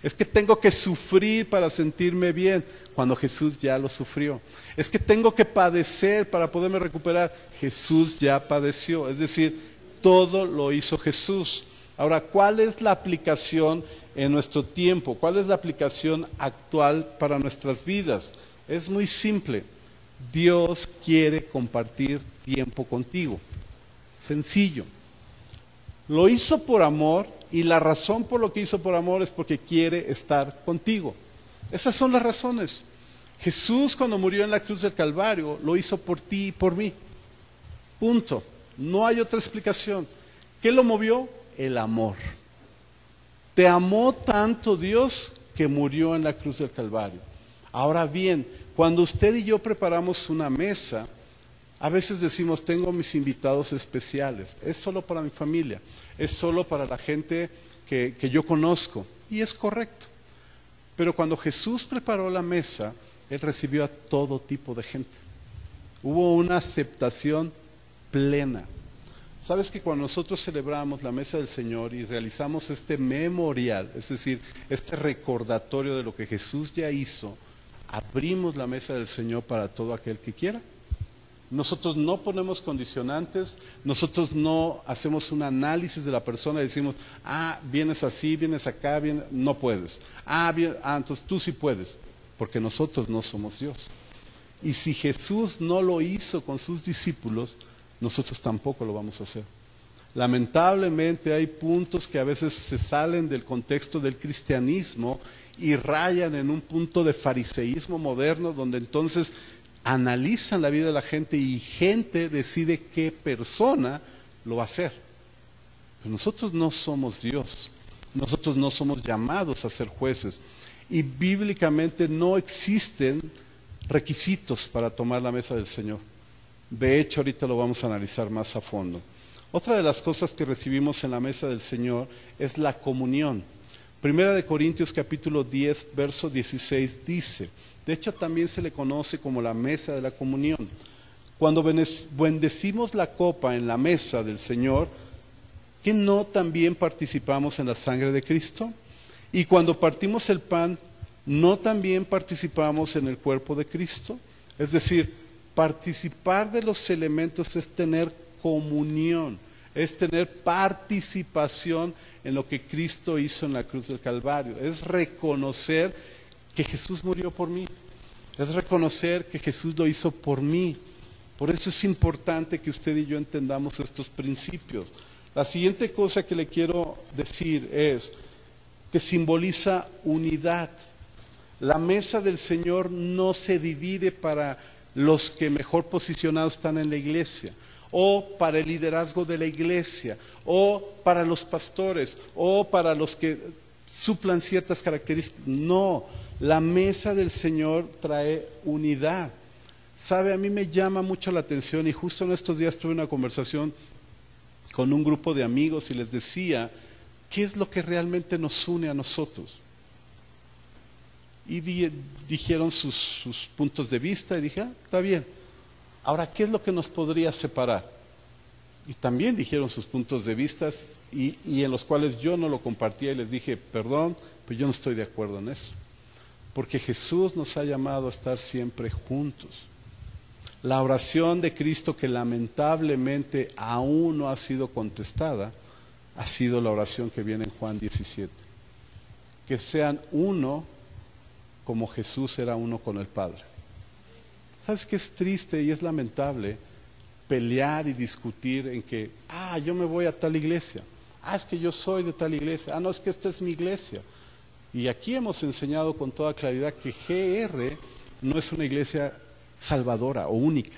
Es que tengo que sufrir para sentirme bien cuando Jesús ya lo sufrió. Es que tengo que padecer para poderme recuperar. Jesús ya padeció. Es decir, todo lo hizo Jesús. Ahora, ¿cuál es la aplicación en nuestro tiempo? ¿Cuál es la aplicación actual para nuestras vidas? Es muy simple. Dios quiere compartir tiempo contigo. Sencillo. Lo hizo por amor y la razón por lo que hizo por amor es porque quiere estar contigo. Esas son las razones. Jesús cuando murió en la cruz del Calvario lo hizo por ti y por mí. Punto. No hay otra explicación. ¿Qué lo movió? El amor. Te amó tanto Dios que murió en la cruz del Calvario. Ahora bien, cuando usted y yo preparamos una mesa, a veces decimos, tengo mis invitados especiales, es solo para mi familia, es solo para la gente que, yo conozco, y es correcto. Pero cuando Jesús preparó la mesa, Él recibió a todo tipo de gente. Hubo una aceptación plena. Sabes que cuando nosotros celebramos la mesa del Señor y realizamos este memorial, es decir, este recordatorio de lo que Jesús ya hizo, abrimos la mesa del Señor para todo aquel que quiera. Nosotros no ponemos condicionantes, nosotros no hacemos un análisis de la persona y decimos, ah, vienes así, vienes acá, no puedes. Ah, bien, ah, entonces tú sí puedes, porque nosotros no somos Dios. Y si Jesús no lo hizo con sus discípulos, nosotros tampoco lo vamos a hacer. Lamentablemente hay puntos que a veces se salen del contexto del cristianismo y rayan en un punto de fariseísmo moderno donde entonces analizan la vida de la gente y gente decide qué persona lo va a hacer. Pero nosotros no somos Dios, nosotros no somos llamados a ser jueces y bíblicamente no existen requisitos para tomar la mesa del Señor. De hecho, ahorita lo vamos a analizar más a fondo. Otra de las cosas que recibimos en la mesa del Señor es la comunión. Primera de Corintios capítulo 10, verso 16 dice, de hecho, también se le conoce como la mesa de la comunión. Cuando bendecimos la copa en la mesa del Señor, ¿que no también participamos en la sangre de Cristo? Y cuando partimos el pan, ¿no también participamos en el cuerpo de Cristo? Es decir, participar de los elementos es tener comunión, es tener participación en lo que Cristo hizo en la cruz del Calvario, es reconocer que Jesús murió por mí. Es reconocer que Jesús lo hizo por mí. Por eso es importante que usted y yo entendamos estos principios. La siguiente cosa que le quiero decir es que simboliza unidad. La mesa del Señor no se divide para los que mejor posicionados están en la iglesia, o para el liderazgo de la iglesia, o para los pastores, o para los que suplan ciertas características. No, la mesa del Señor trae unidad. Sabe, a mí me llama mucho la atención y justo en estos días tuve una conversación con un grupo de amigos y les decía, ¿qué es lo que realmente nos une a nosotros? Y dijeron sus, puntos de vista y dije, ah, está bien. Ahora, ¿qué es lo que nos podría separar? Y también dijeron sus puntos de vista y, en los cuales yo no lo compartía y les dije, perdón, pues yo no estoy de acuerdo en eso porque Jesús nos ha llamado a estar siempre juntos. La oración de Cristo que lamentablemente aún no ha sido contestada, ha sido la oración que viene en Juan 17. Que sean uno como Jesús era uno con el Padre. ¿Sabes qué es triste y es lamentable pelear y discutir en que, ah, yo me voy a tal iglesia, ah, es que yo soy de tal iglesia, ah, no, es que esta es mi iglesia. Y aquí hemos enseñado con toda claridad que GR no es una iglesia salvadora o única.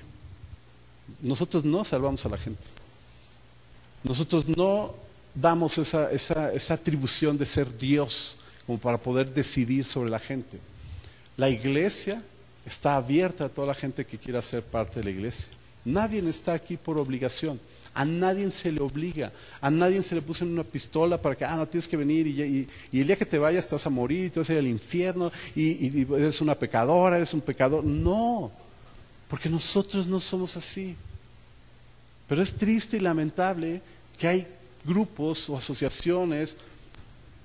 Nosotros no salvamos a la gente. Nosotros no damos esa, esa, esa atribución de ser Dios como para poder decidir sobre la gente. La iglesia está abierta a toda la gente que quiera ser parte de la iglesia. Nadie está aquí por obligación. A nadie se le obliga, a nadie se le puso en una pistola para que, ah, no tienes que venir y, el día que te vayas vas a morir y te vas a ir al infierno y, eres una pecadora, eres un pecador. No, porque nosotros no somos así. Pero es triste y lamentable que hay grupos o asociaciones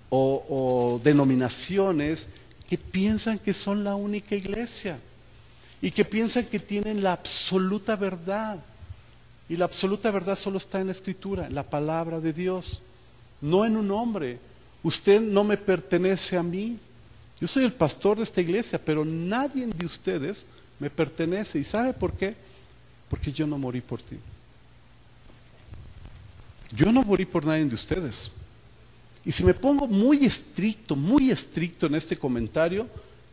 o denominaciones que piensan que son la única iglesia y que piensan que tienen la absoluta verdad. Y la absoluta verdad solo está en la escritura, en la palabra de Dios, no en un hombre. Usted no me pertenece a mí. Yo soy el pastor de esta iglesia, pero nadie de ustedes me pertenece. ¿Y sabe por qué? Porque yo no morí por ti. Yo no morí por nadie de ustedes. Y si me pongo muy estricto, muy estricto en este comentario,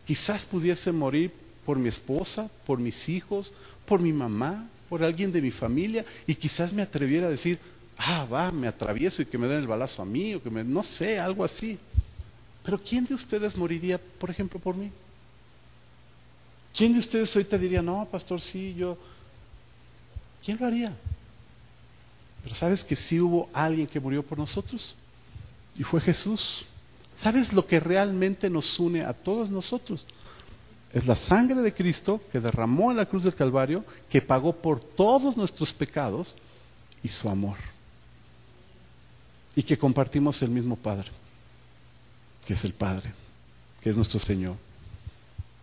quizás pudiese morir por mi esposa, por mis hijos, por mi mamá, por alguien de mi familia, y quizás me atreviera a decir, ah, va, me atravieso y que me den el balazo a mí, o que me, no sé, algo así. Pero ¿quién de ustedes moriría, por ejemplo, por mí? ¿Quién de ustedes ahorita diría, no, pastor, sí, yo... ¿Quién lo haría? Pero sabes que sí hubo alguien que murió por nosotros y fue Jesús. ¿Sabes lo que realmente nos une a todos nosotros? Es la sangre de Cristo que derramó en la cruz del Calvario, que pagó por todos nuestros pecados y su amor. Y que compartimos el mismo Padre, que es el Padre, que es nuestro Señor.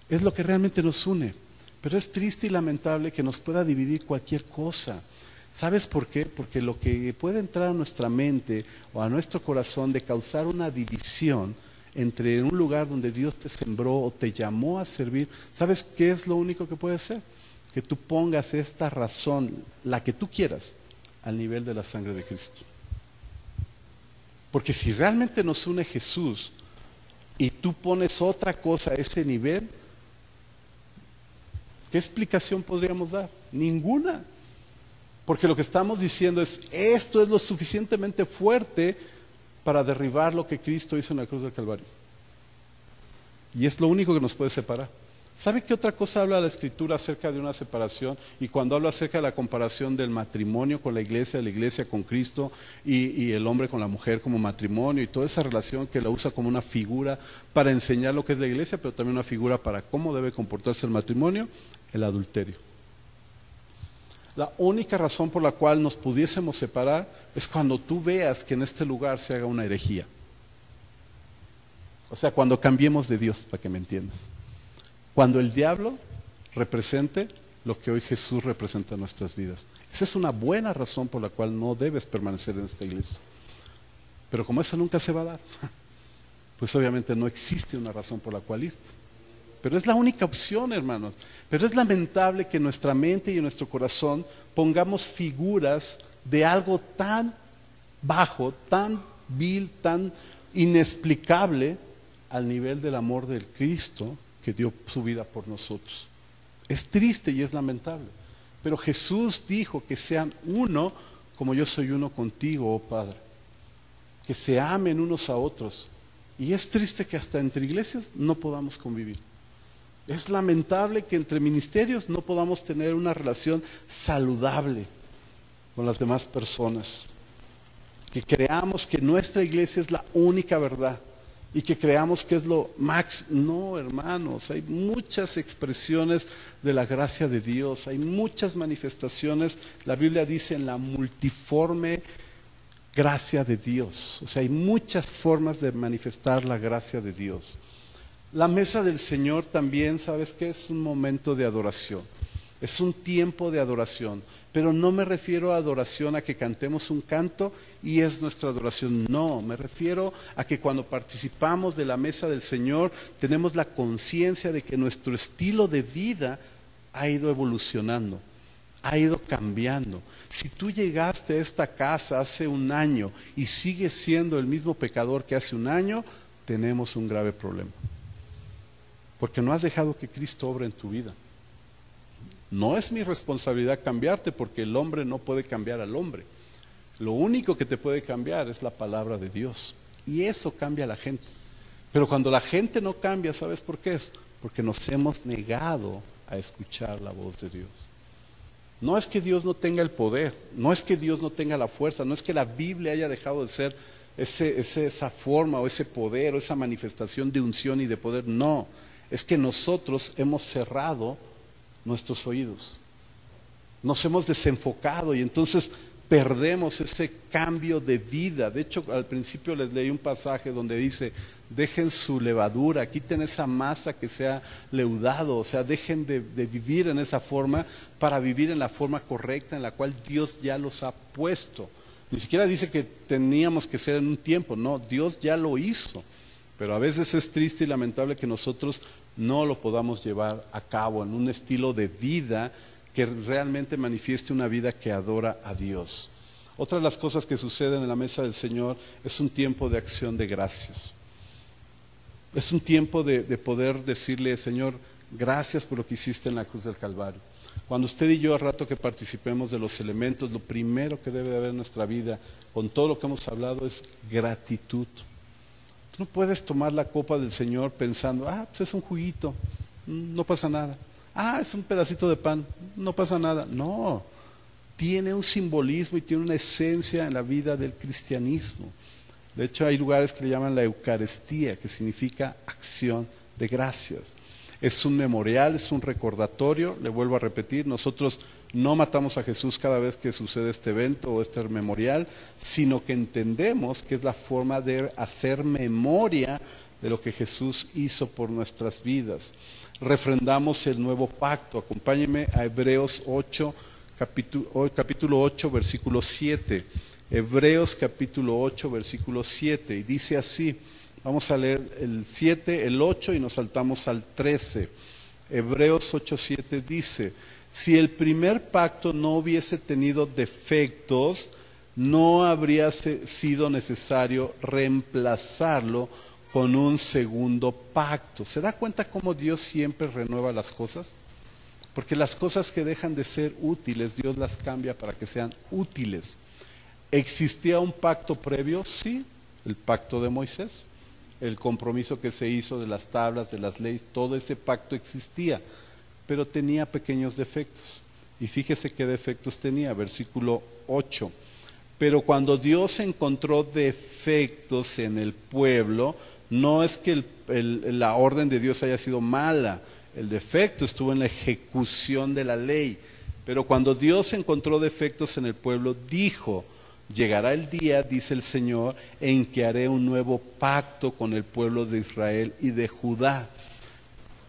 Es lo que realmente nos une. Pero es triste y lamentable que nos pueda dividir cualquier cosa. ¿Sabes por qué? Porque lo que puede entrar a nuestra mente o a nuestro corazón de causar una división entre un lugar donde Dios te sembró o te llamó a servir, ¿sabes qué es lo único que puede ser? Que tú pongas esta razón, la que tú quieras, al nivel de la sangre de Cristo. Porque si realmente nos une Jesús y tú pones otra cosa a ese nivel, ¿qué explicación podríamos dar? Ninguna. Porque lo que estamos diciendo es, esto es lo suficientemente fuerte para derribar lo que Cristo hizo en la cruz del Calvario. Y es lo único que nos puede separar. ¿Sabe qué otra cosa habla la Escritura acerca de una separación? Y cuando habla acerca de la comparación del matrimonio con la iglesia, la iglesia con Cristo y, y, el hombre con la mujer como matrimonio y toda esa relación que la usa como una figura para enseñar lo que es la iglesia, pero también una figura para cómo debe comportarse el matrimonio, el adulterio. La única razón por la cual nos pudiésemos separar es cuando tú veas que en este lugar se haga una herejía. O sea, cuando cambiemos de Dios, para que me entiendas. Cuando el diablo represente lo que hoy Jesús representa en nuestras vidas. Esa es una buena razón por la cual no debes permanecer en esta iglesia. Pero como eso nunca se va a dar, pues obviamente no existe una razón por la cual irte. Pero es la única opción, hermanos. Pero es lamentable que en nuestra mente y en nuestro corazón pongamos figuras de algo tan bajo, tan vil, tan inexplicable al nivel del amor del Cristo que dio su vida por nosotros. Es triste y es lamentable. Pero Jesús dijo que sean uno como yo soy uno contigo, oh Padre. Que se amen unos a otros. Y es triste que hasta entre iglesias no podamos convivir. Es lamentable que entre ministerios no podamos tener una relación saludable con las demás personas. Que creamos que nuestra iglesia es la única verdad y que creamos que es lo max. No, hermanos, hay muchas expresiones de la gracia de Dios, hay muchas manifestaciones. La Biblia dice en la multiforme gracia de Dios. O sea, hay muchas formas de manifestar la gracia de Dios. La mesa del Señor también, ¿sabes qué? Es un momento de adoración. Es un tiempo de adoración. Pero no me refiero a adoración a que cantemos un canto y es nuestra adoración. No, me refiero a que cuando participamos de la mesa del Señor tenemos la conciencia de que nuestro estilo de vida ha ido evolucionando, ha ido cambiando. Si tú llegaste a esta casa hace un año y sigues siendo el mismo pecador que hace un año, tenemos un grave problema. Porque no has dejado que Cristo obre en tu vida. No es mi responsabilidad cambiarte porque el hombre no puede cambiar al hombre. Lo único que te puede cambiar es la palabra de Dios. Y eso cambia a la gente. Pero cuando la gente no cambia, ¿sabes por qué es? Porque nos hemos negado a escuchar la voz de Dios. No es que Dios no tenga el poder, no es que Dios no tenga la fuerza, no es que la Biblia haya dejado de ser esa forma o ese poder o esa manifestación de unción y de poder. No, es que nosotros hemos cerrado nuestros oídos. Nos hemos desenfocado y entonces perdemos ese cambio de vida. De hecho, al principio les leí un pasaje donde dice, dejen su levadura, quiten esa masa que sea leudado, o sea, dejen de, de, vivir en esa forma para vivir en la forma correcta en la cual Dios ya los ha puesto. Ni siquiera dice que teníamos que ser en un tiempo, no, Dios ya lo hizo. Pero a veces es triste y lamentable que nosotros no lo podamos llevar a cabo en un estilo de vida que realmente manifieste una vida que adora a Dios. Otra de las cosas que suceden en la mesa del Señor es un tiempo de acción de gracias. Es un tiempo de, de, poder decirle, Señor, gracias por lo que hiciste en la cruz del Calvario. Cuando usted y yo, al rato que participemos de los elementos, lo primero que debe de haber en nuestra vida, con todo lo que hemos hablado, es gratitud. Tú no puedes tomar la copa del Señor pensando, ah, pues es un juguito, no pasa nada. Ah, es un pedacito de pan, no pasa nada. No, tiene un simbolismo y tiene una esencia en la vida del cristianismo. De hecho, hay lugares que le llaman la Eucaristía, que significa acción de gracias. Es un memorial, es un recordatorio, le vuelvo a repetir, nosotros no matamos a Jesús cada vez que sucede este evento o este memorial, sino que entendemos que es la forma de hacer memoria de lo que Jesús hizo por nuestras vidas. Refrendamos el nuevo pacto. Acompáñeme a Hebreos 8, capítulo, capítulo 8, versículo 7. Hebreos capítulo 8, versículo 7. Y dice así, vamos a leer el 7, el 8 y nos saltamos al 13. Hebreos 8, 7 dice, si el primer pacto no hubiese tenido defectos, no habría sido necesario reemplazarlo con un segundo pacto. ¿Se da cuenta cómo Dios siempre renueva las cosas? Porque las cosas que dejan de ser útiles, Dios las cambia para que sean útiles. ¿Existía un pacto previo? Sí, el pacto de Moisés, el compromiso que se hizo de las tablas, de las leyes, todo ese pacto existía pero tenía pequeños defectos. Y fíjese qué defectos tenía, versículo 8. Pero cuando Dios encontró defectos en el pueblo, no es que el, la orden de Dios haya sido mala, el defecto estuvo en la ejecución de la ley. Pero cuando Dios encontró defectos en el pueblo, dijo, llegará el día, dice el Señor, en que haré un nuevo pacto con el pueblo de Israel y de Judá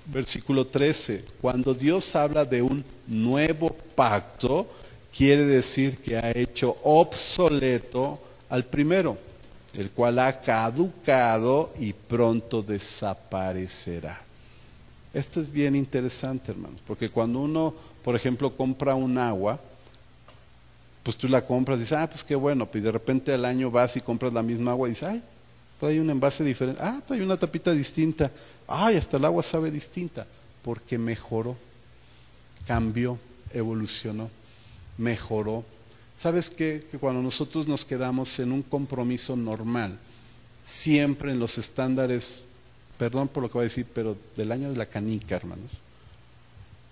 versículo 13, cuando Dios habla de un nuevo pacto, quiere decir que ha hecho obsoleto al primero, el cual ha caducado y pronto desaparecerá. Esto es bien interesante, hermanos, porque cuando uno, por ejemplo, compra un agua, pues tú la compras y dices, ah, pues qué bueno, y de repente al año vas y compras la misma agua y dices, ay, trae un envase diferente, ah, trae una tapita distinta, ay, hasta el agua sabe distinta, porque mejoró, cambió, evolucionó, mejoró. ¿Sabes qué? Que cuando nosotros nos quedamos en un compromiso normal, siempre en los estándares, perdón por lo que voy a decir, pero del año de la canica, hermanos,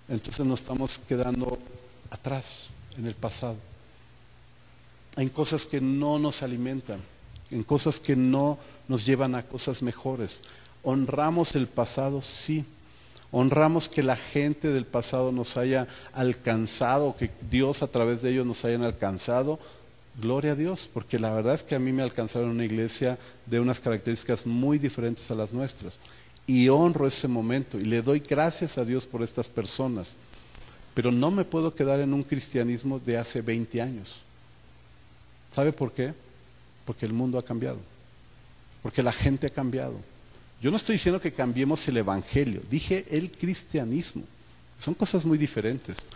entonces nos estamos quedando atrás, en el pasado, en cosas que no nos alimentan, en cosas que no nos llevan a cosas mejores. ¿Honramos el pasado? Sí. Honramos que la gente del pasado nos haya alcanzado, que Dios a través de ellos nos hayan alcanzado. Gloria a Dios, porque la verdad es que a mí me alcanzaron una iglesia de unas características muy diferentes a las nuestras. Y honro ese momento y le doy gracias a Dios por estas personas. Pero no me puedo quedar en un cristianismo de hace 20 años. ¿Sabe por qué? Porque el mundo ha cambiado. Porque la gente ha cambiado yo no estoy diciendo que cambiemos el Evangelio, dije el cristianismo. Son cosas muy diferentes.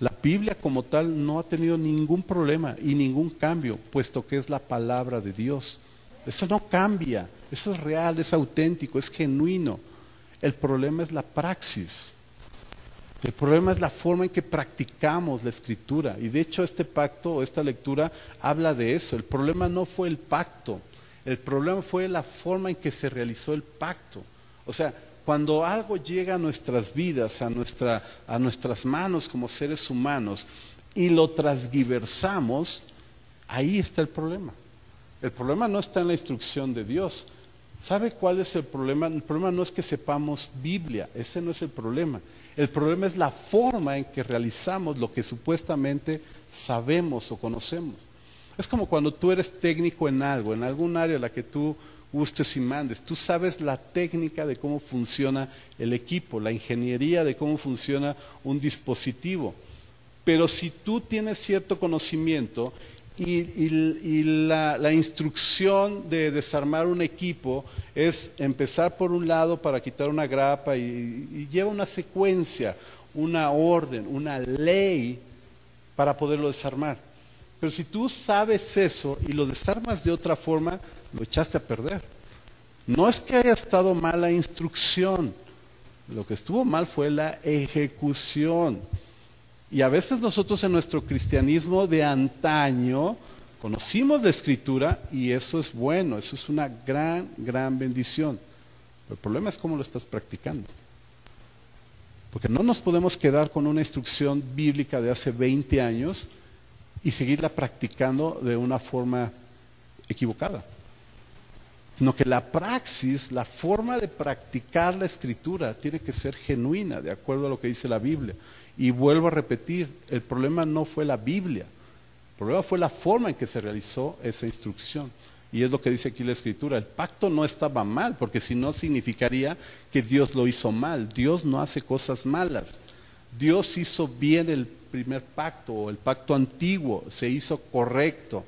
La Biblia como tal no ha tenido ningún problema y ningún cambio, puesto que es la palabra de Dios. Eso no cambia. Eso es real, es auténtico, es genuino. El problema es la praxis. El problema es la forma en que practicamos la escritura. Y de hecho este pacto o esta lectura habla de eso. El problema no fue el pacto. El problema fue la forma en que se realizó el pacto. O sea, cuando algo llega a nuestras vidas, a, nuestra, a nuestras manos como seres humanos, y lo transgiversamos, ahí está el problema. El problema no está en la instrucción de Dios. ¿Sabe cuál es el problema? El problema no es que sepamos Biblia, ese no es el problema. El problema es la forma en que realizamos lo que supuestamente sabemos o conocemos. Es como cuando tú eres técnico en algo, en algún área en la que tú gustes y mandes. Tú sabes la técnica de cómo funciona el equipo, la ingeniería de cómo funciona un dispositivo. Pero si tú tienes cierto conocimiento y, la, instrucción de desarmar un equipo es empezar por un lado para quitar una grapa y, lleva una secuencia, una orden, una ley para poderlo desarmar. Pero si tú sabes eso y lo desarmas de otra forma, lo echaste a perder. No es que haya estado mal la instrucción, lo que estuvo mal fue la ejecución. Y a veces nosotros en nuestro cristianismo de antaño conocimos la escritura y eso es bueno, eso es una gran, gran bendición. Pero el problema es cómo lo estás practicando. Porque no nos podemos quedar con una instrucción bíblica de hace 20 años y seguirla practicando de una forma equivocada. Sino que la praxis, la forma de practicar la escritura tiene que ser genuina, de acuerdo a lo que dice la Biblia. Y vuelvo a repetir, el problema no fue la Biblia, el problema fue la forma en que se realizó esa instrucción. Y es lo que dice aquí la escritura, el pacto no estaba mal, porque si no significaría que Dios lo hizo mal. Dios no hace cosas malas. Dios hizo bien el primer pacto o el pacto antiguo, se hizo correcto.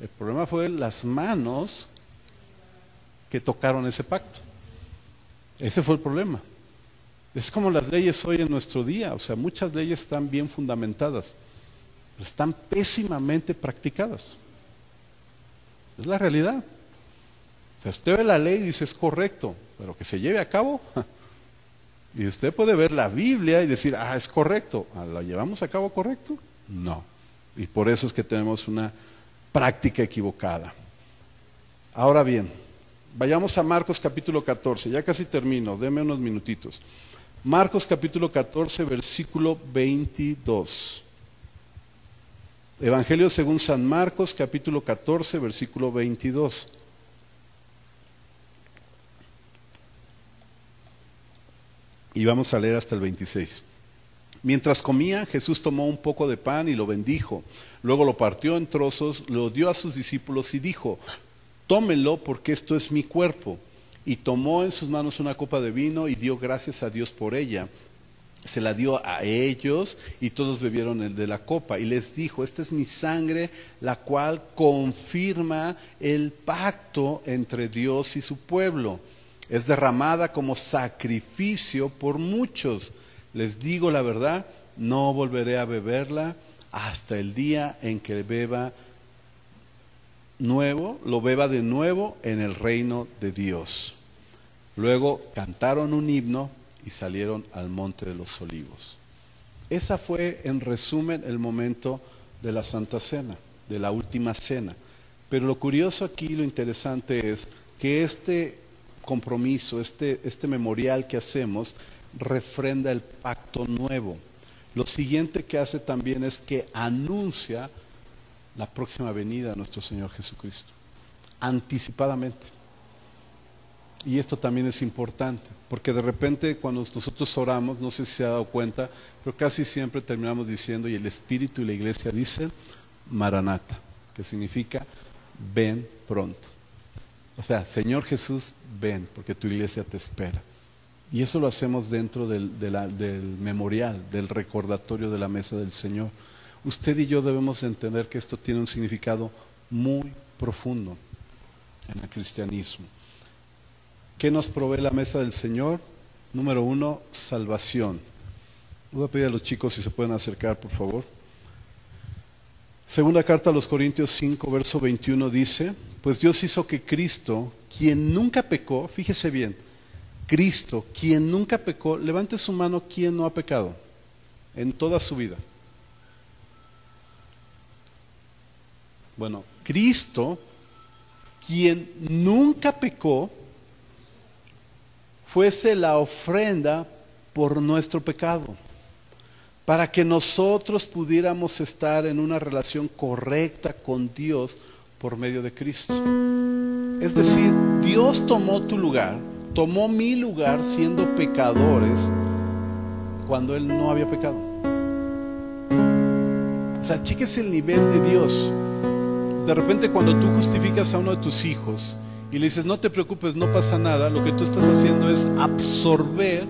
El problema fue las manos que tocaron ese pacto. Ese fue el problema. Es como las leyes hoy en nuestro día, o sea, muchas leyes están bien fundamentadas, pero están pésimamente practicadas. Es la realidad. O usted ve la ley y dice es correcto, pero que se lleve a cabo. Y usted puede ver la Biblia y decir, ah, es correcto. Ah, ¿La llevamos a cabo correcto? No. Y por eso es que tenemos una práctica equivocada. Ahora bien, vayamos a Marcos capítulo 14, ya casi termino, deme unos minutitos. Marcos capítulo 14, versículo 22. Evangelio según San Marcos capítulo 14, versículo 22. Y vamos a leer hasta el 26. Mientras comía, Jesús tomó un poco de pan y lo bendijo. Luego lo partió en trozos, lo dio a sus discípulos y dijo, tómenlo porque esto es mi cuerpo y tomó en sus manos una copa de vino y dio gracias a Dios por ella. Se la dio a ellos y todos bebieron el de la copa. Y les dijo, esta es mi sangre, la cual confirma el pacto entre Dios y su pueblo. Es derramada como sacrificio por muchos. Les digo la verdad, no volveré a beberla hasta el día en que beba nuevo, lo beba de nuevo en el reino de Dios. Luego cantaron un himno y salieron al monte de los olivos. Esa fue, en resumen, el momento de la Santa Cena, de la última cena. Pero lo curioso aquí, lo interesante es que este compromiso, este, este memorial que hacemos, refrenda el pacto nuevo. Lo siguiente que hace también es que anuncia la próxima venida de nuestro Señor Jesucristo, anticipadamente. Y esto también es importante, porque de repente cuando nosotros oramos, no sé si se ha dado cuenta, pero casi siempre terminamos diciendo, y el Espíritu y la Iglesia dicen, Maranata, que significa, ven pronto. O sea, Señor Jesús, ven, porque tu iglesia te espera. Y eso lo hacemos dentro del, memorial, del recordatorio de la mesa del Señor. Usted y yo debemos entender que esto tiene un significado muy profundo en el cristianismo. ¿Qué nos provee la mesa del Señor? Número uno, salvación. Voy a pedir a los chicos si se pueden acercar, por favor. Segunda carta a los Corintios 5, verso 21 dice, pues Dios hizo que Cristo, quien nunca pecó, fíjese bien, Cristo, quien nunca pecó, levante su mano quien no ha pecado en toda su vida. Bueno, Cristo, quien nunca pecó, fuese la ofrenda por nuestro pecado para que nosotros pudiéramos estar en una relación correcta con Dios por medio de Cristo. Es decir, Dios tomó tu lugar, tomó mi lugar siendo pecadores cuando Él no había pecado. O sea, cheques el nivel de Dios. De repente cuando tú justificas a uno de tus hijos y le dices, no te preocupes, no pasa nada, lo que tú estás haciendo es absorber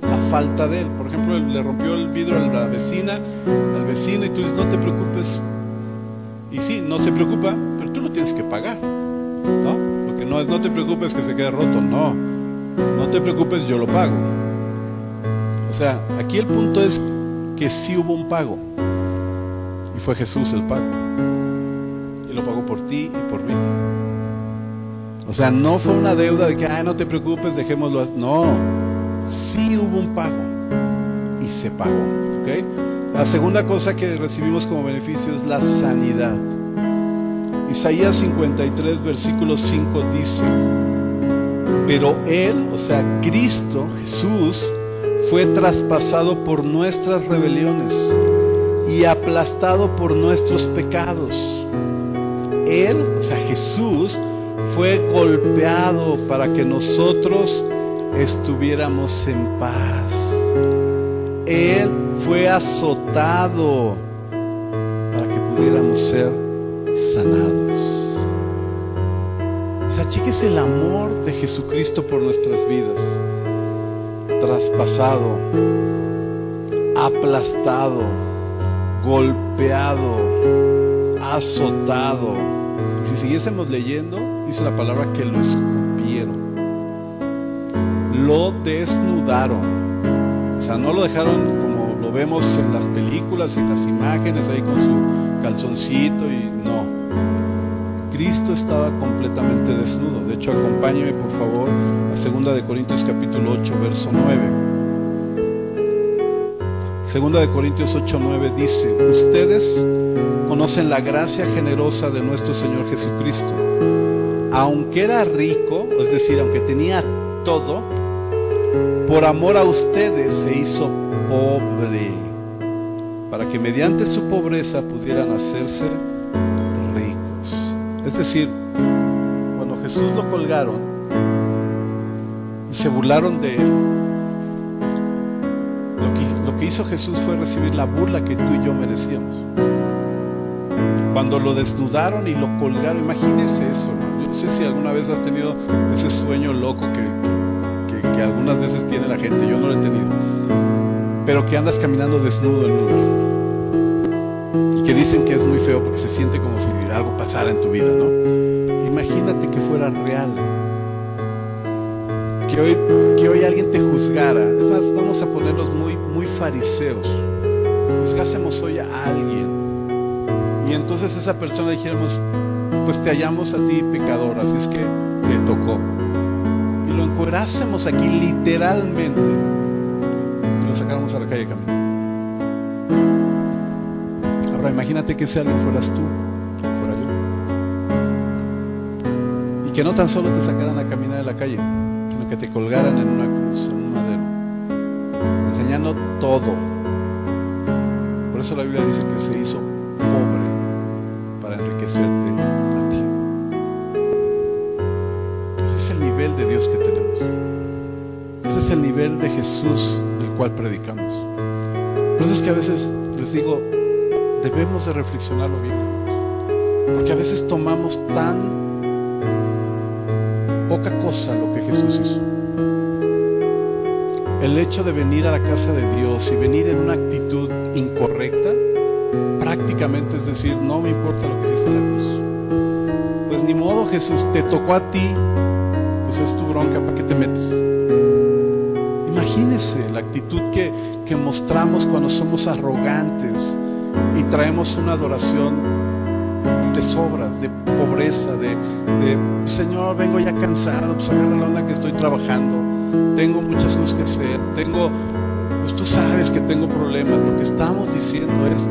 la falta de él. Por ejemplo, le rompió el vidrio a la vecina, al vecino, y tú dices, no te preocupes. Y sí, no se preocupa, tú lo tienes que pagar. ¿no? Lo que no es, no te preocupes que se quede roto, no. No te preocupes, yo lo pago. O sea, aquí el punto es que sí hubo un pago. Y fue Jesús el pago. Y lo pagó por ti y por mí. O sea, no fue una deuda de que, ay, no te preocupes, dejémoslo. No, sí hubo un pago y se pagó. ¿okay? La segunda cosa que recibimos como beneficio es la sanidad. Isaías 53, versículo 5 dice, pero Él, o sea, Cristo, Jesús, fue traspasado por nuestras rebeliones y aplastado por nuestros pecados. Él, o sea, Jesús, fue golpeado para que nosotros estuviéramos en paz. Él fue azotado para que pudiéramos ser sanados. O sea, chiques el amor de Jesucristo por nuestras vidas. Traspasado, aplastado, golpeado, azotado. si siguiésemos leyendo, dice la palabra que lo escupieron lo desnudaron. O sea, no lo dejaron como lo vemos en las películas, en las imágenes, ahí con su calzoncito y. Cristo estaba completamente desnudo. De hecho, acompáñeme por favor a segunda de Corintios capítulo 8, verso 9. Segunda de Corintios 8, 9 dice, ustedes conocen la gracia generosa de nuestro Señor Jesucristo. Aunque era rico, es decir, aunque tenía todo, por amor a ustedes se hizo pobre, para que mediante su pobreza pudieran hacerse. Es decir, cuando Jesús lo colgaron y se burlaron de él, lo que, hizo Jesús fue recibir la burla que tú y yo merecíamos. Cuando lo desnudaron y lo colgaron, imagínese eso. Yo no sé si alguna vez has tenido ese sueño loco que que algunas veces tiene la gente, yo no lo he tenido, pero que andas caminando desnudo en un lugar dicen que es muy feo porque se siente como si algo pasara en tu vida, ¿no? Imagínate que fuera real, que hoy, que hoy alguien te juzgara, es más, vamos a ponerlos muy, muy fariseos, juzgásemos hoy a alguien. Y entonces esa persona dijéramos, pues te hallamos a ti pecador, así es que te tocó. Lo encuerásemos aquí literalmente. Y lo sacáramos a la calle caminando. Imagínate que ese alguien fueras tú, fuera yo. Y que no tan solo te sacaran a caminar de la calle, sino que te colgaran en una cruz, en un madero, enseñando todo. Por eso la Biblia dice que se hizo pobre para enriquecerte de Dios que tenemos. Ese es el nivel de Jesús del cual predicamos. Por eso es que a veces les digo, debemos de reflexionarlo bien. Porque a veces tomamos tan poca cosa lo que Jesús hizo. El hecho de venir a la casa de Dios y venir en una actitud incorrecta, prácticamente es decir, no me importa lo que hiciste en la cruz. Pues ni modo Jesús, te tocó a ti pues es tu bronca, ¿para qué te metes? Imagínese la actitud que, que mostramos cuando somos arrogantes y traemos una adoración de sobras, de pobreza, de, Señor, vengo ya cansado, pues agarra la onda que estoy trabajando, tengo muchas cosas que hacer, tengo, pues tú sabes que tengo problemas, lo que estamos diciendo es,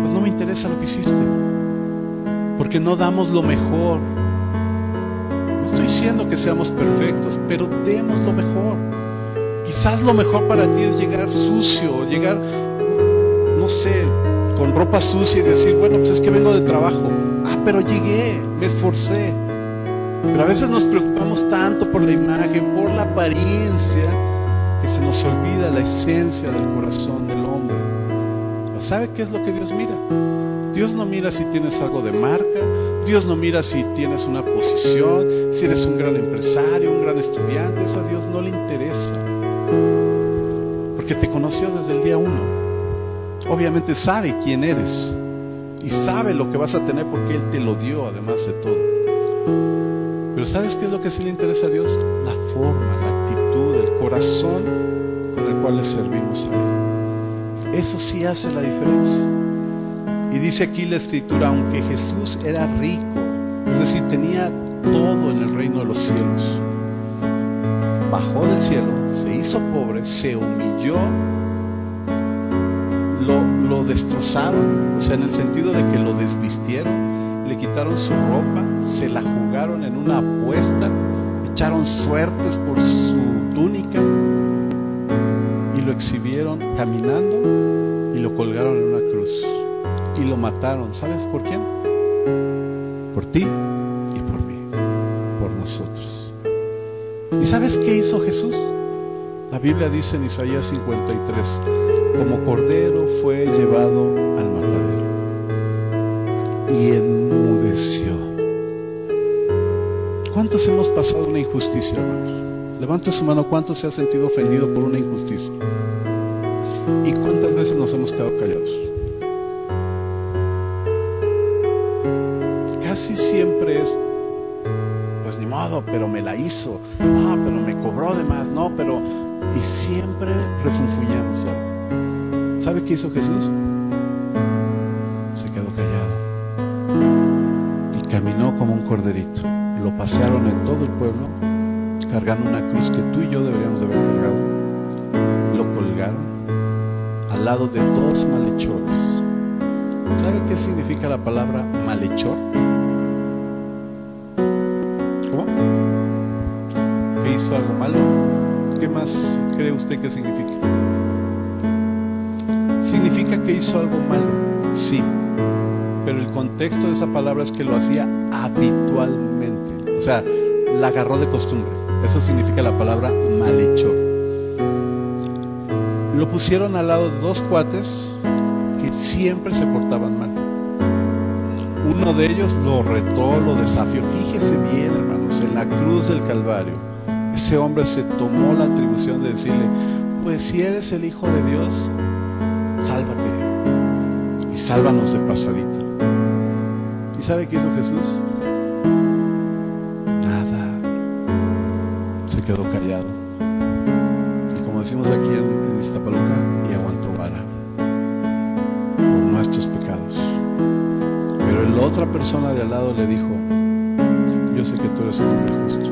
pues no me interesa lo que hiciste, porque no damos lo mejor. No estoy diciendo que seamos perfectos, pero demos lo mejor. Quizás lo mejor para ti es llegar sucio, llegar, no sé, con ropa sucia y decir, bueno, pues es que vengo de trabajo. Ah, pero llegué, me esforcé. Pero a veces nos preocupamos tanto por la imagen, por la apariencia, que se nos olvida la esencia del corazón del hombre. ¿Sabe qué es lo que Dios mira? Dios no mira si tienes algo de marca, Dios no mira si tienes una posición, si eres un gran empresario, un gran estudiante, eso a Dios no le interesa. Porque te conoció desde el día uno obviamente sabe quién eres y sabe lo que vas a tener porque Él te lo dio además de todo. Pero ¿sabes qué es lo que sí le interesa a Dios? La forma, la actitud, el corazón con el cual le servimos a Él. Eso sí hace la diferencia. Y dice aquí la escritura, aunque Jesús era rico, es decir, tenía todo en el reino de los cielos, bajó del cielo, se hizo pobre, se humilló destrozaron, o sea, en el sentido de que lo desvistieron, le quitaron su ropa, se la jugaron en una apuesta, echaron suertes por su túnica y lo exhibieron caminando y lo colgaron en una cruz y lo mataron. ¿Sabes por quién? Por ti y por mí, por nosotros. ¿Y sabes qué hizo Jesús? La Biblia dice en Isaías 53, como cordero fue llevado al matadero y enmudeció. ¿Cuántos hemos pasado una injusticia, hermanos? Levante su mano, ¿cuántos se ha sentido ofendido por una injusticia? ¿Y cuántas veces nos hemos quedado callados? Casi siempre es, pues ni modo, pero me la hizo, no, pero me cobró de más, no, pero... Y siempre refunfuñamos algo. ¿Sabe qué hizo Jesús? Se quedó callado y caminó como un corderito. Lo pasearon en todo el pueblo, cargando una cruz que tú y yo deberíamos de haber cargado. Lo colgaron al lado de dos malhechores. ¿Sabe qué significa la palabra malhechor? ¿Cómo? ¿Que hizo algo malo? ¿Qué más cree usted que significa? ¿Significa que hizo algo malo? Sí. Pero el contexto de esa palabra es que lo hacía habitualmente. O sea, la agarró de costumbre. Eso significa la palabra malhechor. Lo pusieron al lado de dos cuates que siempre se portaban mal. Uno de ellos lo retó, lo desafió. Fíjese bien, hermanos, en la cruz del Calvario, ese hombre se tomó la atribución de decirle, pues si eres el Hijo de Dios, sálvate y sálvanos de pasadita. ¿Y sabe qué hizo Jesús? Nada. Se quedó callado. Y como decimos aquí en, esta Iztapaluca, y aguantó vara por nuestros pecados. Pero la otra persona de al lado le dijo, yo sé que tú eres un hombre justo.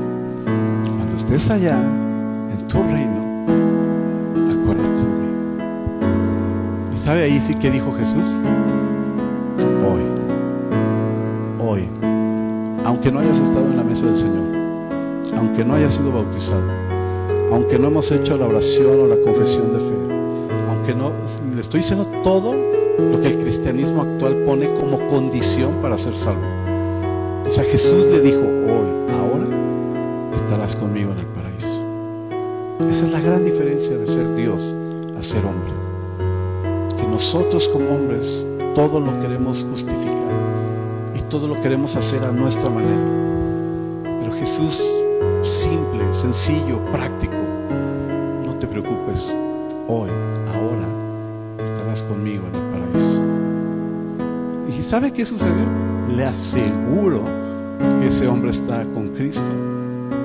Cuando estés allá, en tu reino, ¿Sabe ahí sí que dijo Jesús? Hoy, hoy, aunque no hayas estado en la mesa del Señor, aunque no hayas sido bautizado, aunque no hemos hecho la oración o la confesión de fe, aunque no, le estoy diciendo todo lo que el cristianismo actual pone como condición para ser salvo. O sea, Jesús le dijo, hoy, ahora, estarás conmigo en el paraíso. Esa es la gran diferencia de ser Dios a ser hombre nosotros como hombres todo lo queremos justificar y todo lo queremos hacer a nuestra manera. Pero Jesús, simple, sencillo, práctico, no te preocupes, hoy, ahora, estarás conmigo en el paraíso. ¿Y sabe qué sucedió? Le aseguro que ese hombre está con Cristo,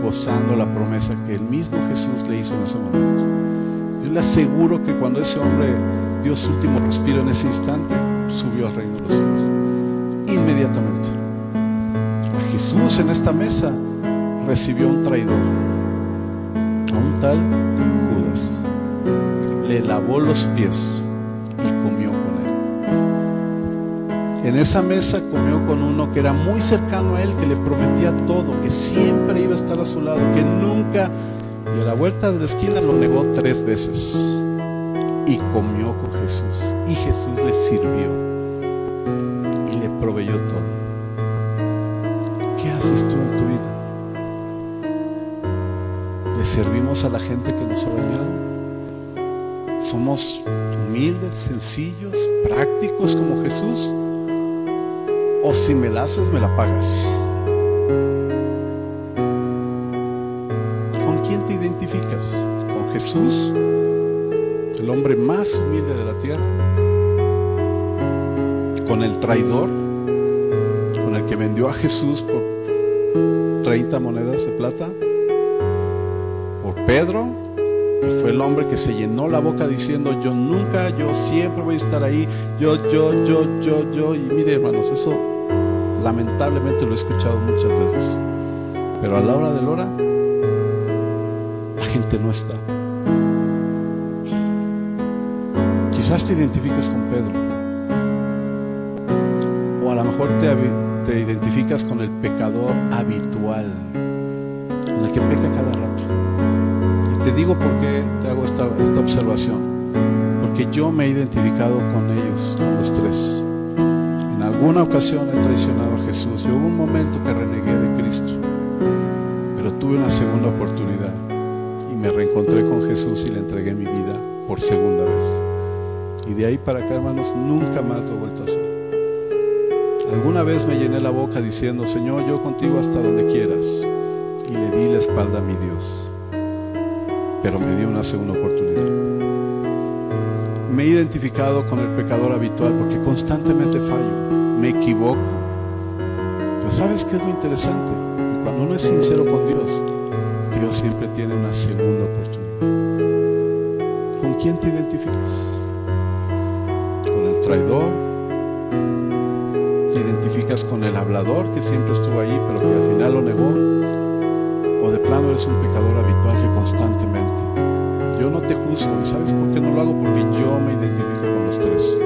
gozando la promesa que el mismo Jesús le hizo en ese momento. Yo le aseguro que cuando ese hombre dio su último respiro en ese instante, subió al reino de los cielos. Inmediatamente. A Jesús en esta mesa recibió un traidor, a un tal Judas. Le lavó los pies y comió con él. En esa mesa comió con uno que era muy cercano a él, que le prometía todo, que siempre iba a estar a su lado, que nunca, y a la vuelta de la esquina lo negó tres veces. Y comió con Jesús. Y Jesús le sirvió y le proveyó todo. ¿Qué haces tú en tu vida? ¿Le servimos a la gente que nos ha dañado? ¿Somos humildes, sencillos, prácticos como Jesús? ¿O si me la haces, me la pagas? ¿Con quién te identificas? ¿Con Jesús? ¿El hombre más humilde de la tierra? ¿Con el traidor? ¿Con el que vendió a Jesús por 30 monedas de plata? ¿Por Pedro? Que fue el hombre que se llenó la boca diciendo, yo nunca, yo siempre voy a estar ahí, yo, yo, yo, yo, yo. Y mire hermanos, eso lamentablemente lo he escuchado muchas veces. Pero a la hora de la hora, la gente no está. Quizás te identifiques con Pedro. O a lo mejor te, identificas con el pecador habitual, con el que peca cada rato. Y te digo por qué te hago esta, esta observación. Porque yo me he identificado con ellos, con los tres. En alguna ocasión he traicionado a Jesús y hubo un momento que renegué de Cristo. Pero tuve una segunda oportunidad y me reencontré con Jesús y le entregué mi vida por segunda vez. Y de ahí para acá, hermanos, nunca más lo he vuelto a hacer. Alguna vez me llené la boca diciendo, Señor, yo contigo hasta donde quieras. Y le di la espalda a mi Dios. Pero me dio una segunda oportunidad. Me he identificado con el pecador habitual porque constantemente fallo, me equivoco. Pero ¿sabes qué es lo interesante? Cuando uno es sincero con Dios, Dios siempre tiene una segunda oportunidad. ¿Con quién te identificas? ¿Con el traidor? ¿Te identificas con el hablador que siempre estuvo ahí pero que al final lo negó? ¿O de plano eres un pecador habitual que constantemente? Yo no te juzgo y ¿sabes por qué no lo hago? Porque yo me identifico con los tres.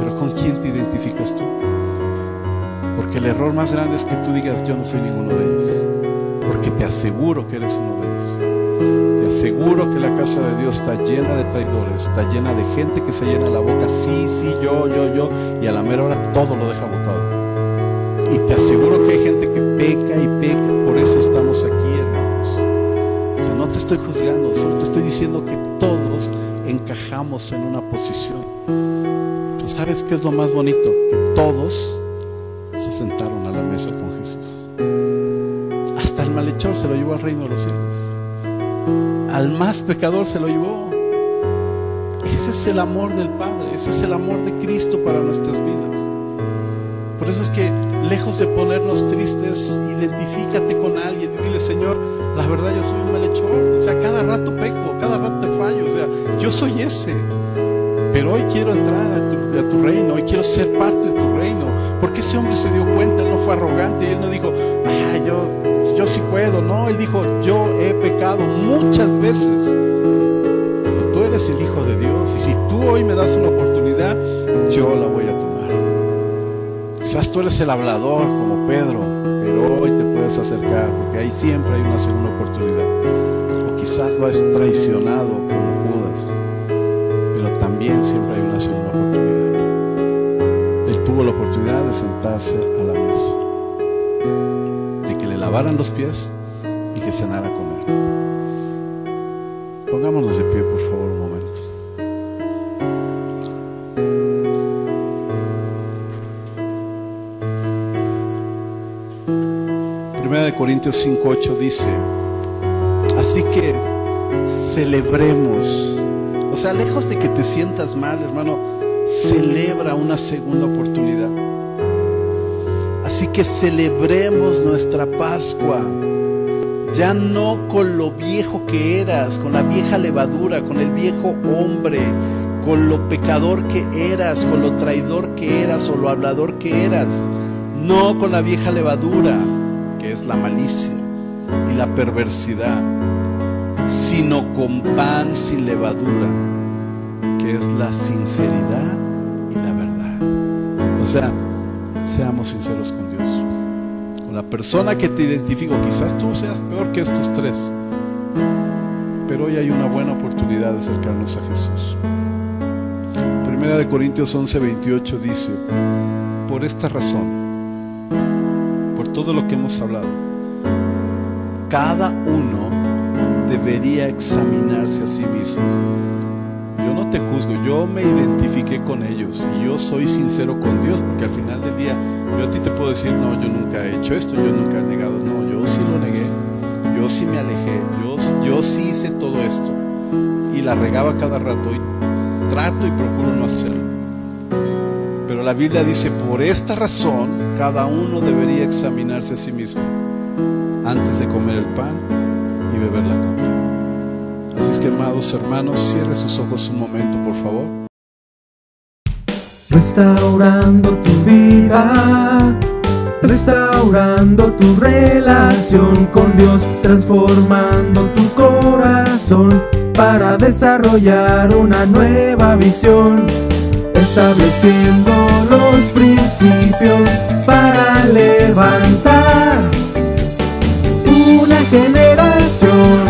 Pero ¿con quién te identificas tú? Porque el error más grande es que tú digas yo no soy ninguno de ellos. Porque te aseguro que eres uno de ellos. Te aseguro que la casa de Dios está llena de traidores, está llena de gente que se llena la boca, sí, sí, yo, yo, yo, y a la mera hora todo lo deja botado. Y te aseguro que hay gente que peca y peca, por eso estamos aquí, hermanos. O sea, no te estoy juzgando, solo te estoy diciendo que todos encajamos en una posición. ¿Tú sabes qué es lo más bonito? Que todos se sentaron a la mesa con Jesús. Hasta el malhechor se lo llevó al reino de los cielos. Al más pecador se lo llevó. Ese es el amor del Padre, ese es el amor de Cristo para nuestras vidas. Por eso es que lejos de ponernos tristes, identifícate con alguien y dile, Señor, la verdad yo soy un malhechor. O sea, cada rato peco, cada rato te fallo. O sea, yo soy ese. Pero hoy quiero entrar a tu, a tu reino, hoy quiero ser parte de tu reino. Porque ese hombre se dio cuenta, él no fue arrogante él no dijo, ah, yo, sí puedo. No, él dijo, yo he pecado muchas veces. Pero tú eres el Hijo de Dios y si tú hoy me das una oportunidad, yo la voy a tomar. Quizás tú eres el hablador como Pedro, pero hoy te puedes acercar porque ahí siempre hay una segunda oportunidad. O quizás lo has traicionado como Judas, pero también siempre hay una segunda oportunidad. Él tuvo la oportunidad de sentarse a la mesa, lavaran los pies y que cenara con él. Pongámonos de pie, por favor, un momento. Primera de Corintios 5:8 dice, así que celebremos. O sea, lejos de que te sientas mal, hermano, celebra una segunda oportunidad. Así que celebremos nuestra Pascua Ya no con lo viejo que eras, con la vieja levadura, con el viejo hombre, con lo pecador que eras, con lo traidor que eras o lo hablador que eras. No con la vieja levadura, que es la malicia y la perversidad, sino con pan sin levadura, que es la sinceridad y la verdad. O sea, seamos sinceros con Dios. Con la persona que te identifico, quizás tú seas peor que estos tres, pero hoy hay una buena oportunidad de acercarnos a Jesús. Primera de Corintios 11, 28 dice, por esta razón, por todo lo que hemos hablado, cada uno debería examinarse a sí mismo. Yo no te juzgo, yo me identifiqué con ellos y yo soy sincero con Dios porque al final del día yo a ti te puedo decir, no, yo nunca he hecho esto, yo nunca he negado, no, yo sí lo negué, yo sí me alejé, yo, yo sí hice todo esto y la regaba cada rato y trato y procuro no hacerlo. Pero la Biblia dice, por esta razón cada uno debería examinarse a sí mismo antes de comer el pan y beber la copa. Que, amados hermanos, cierre sus ojos un momento, por favor. Restaurando tu vida, restaurando tu relación con Dios, transformando tu corazón para desarrollar una nueva visión, estableciendo los principios para levantar una generación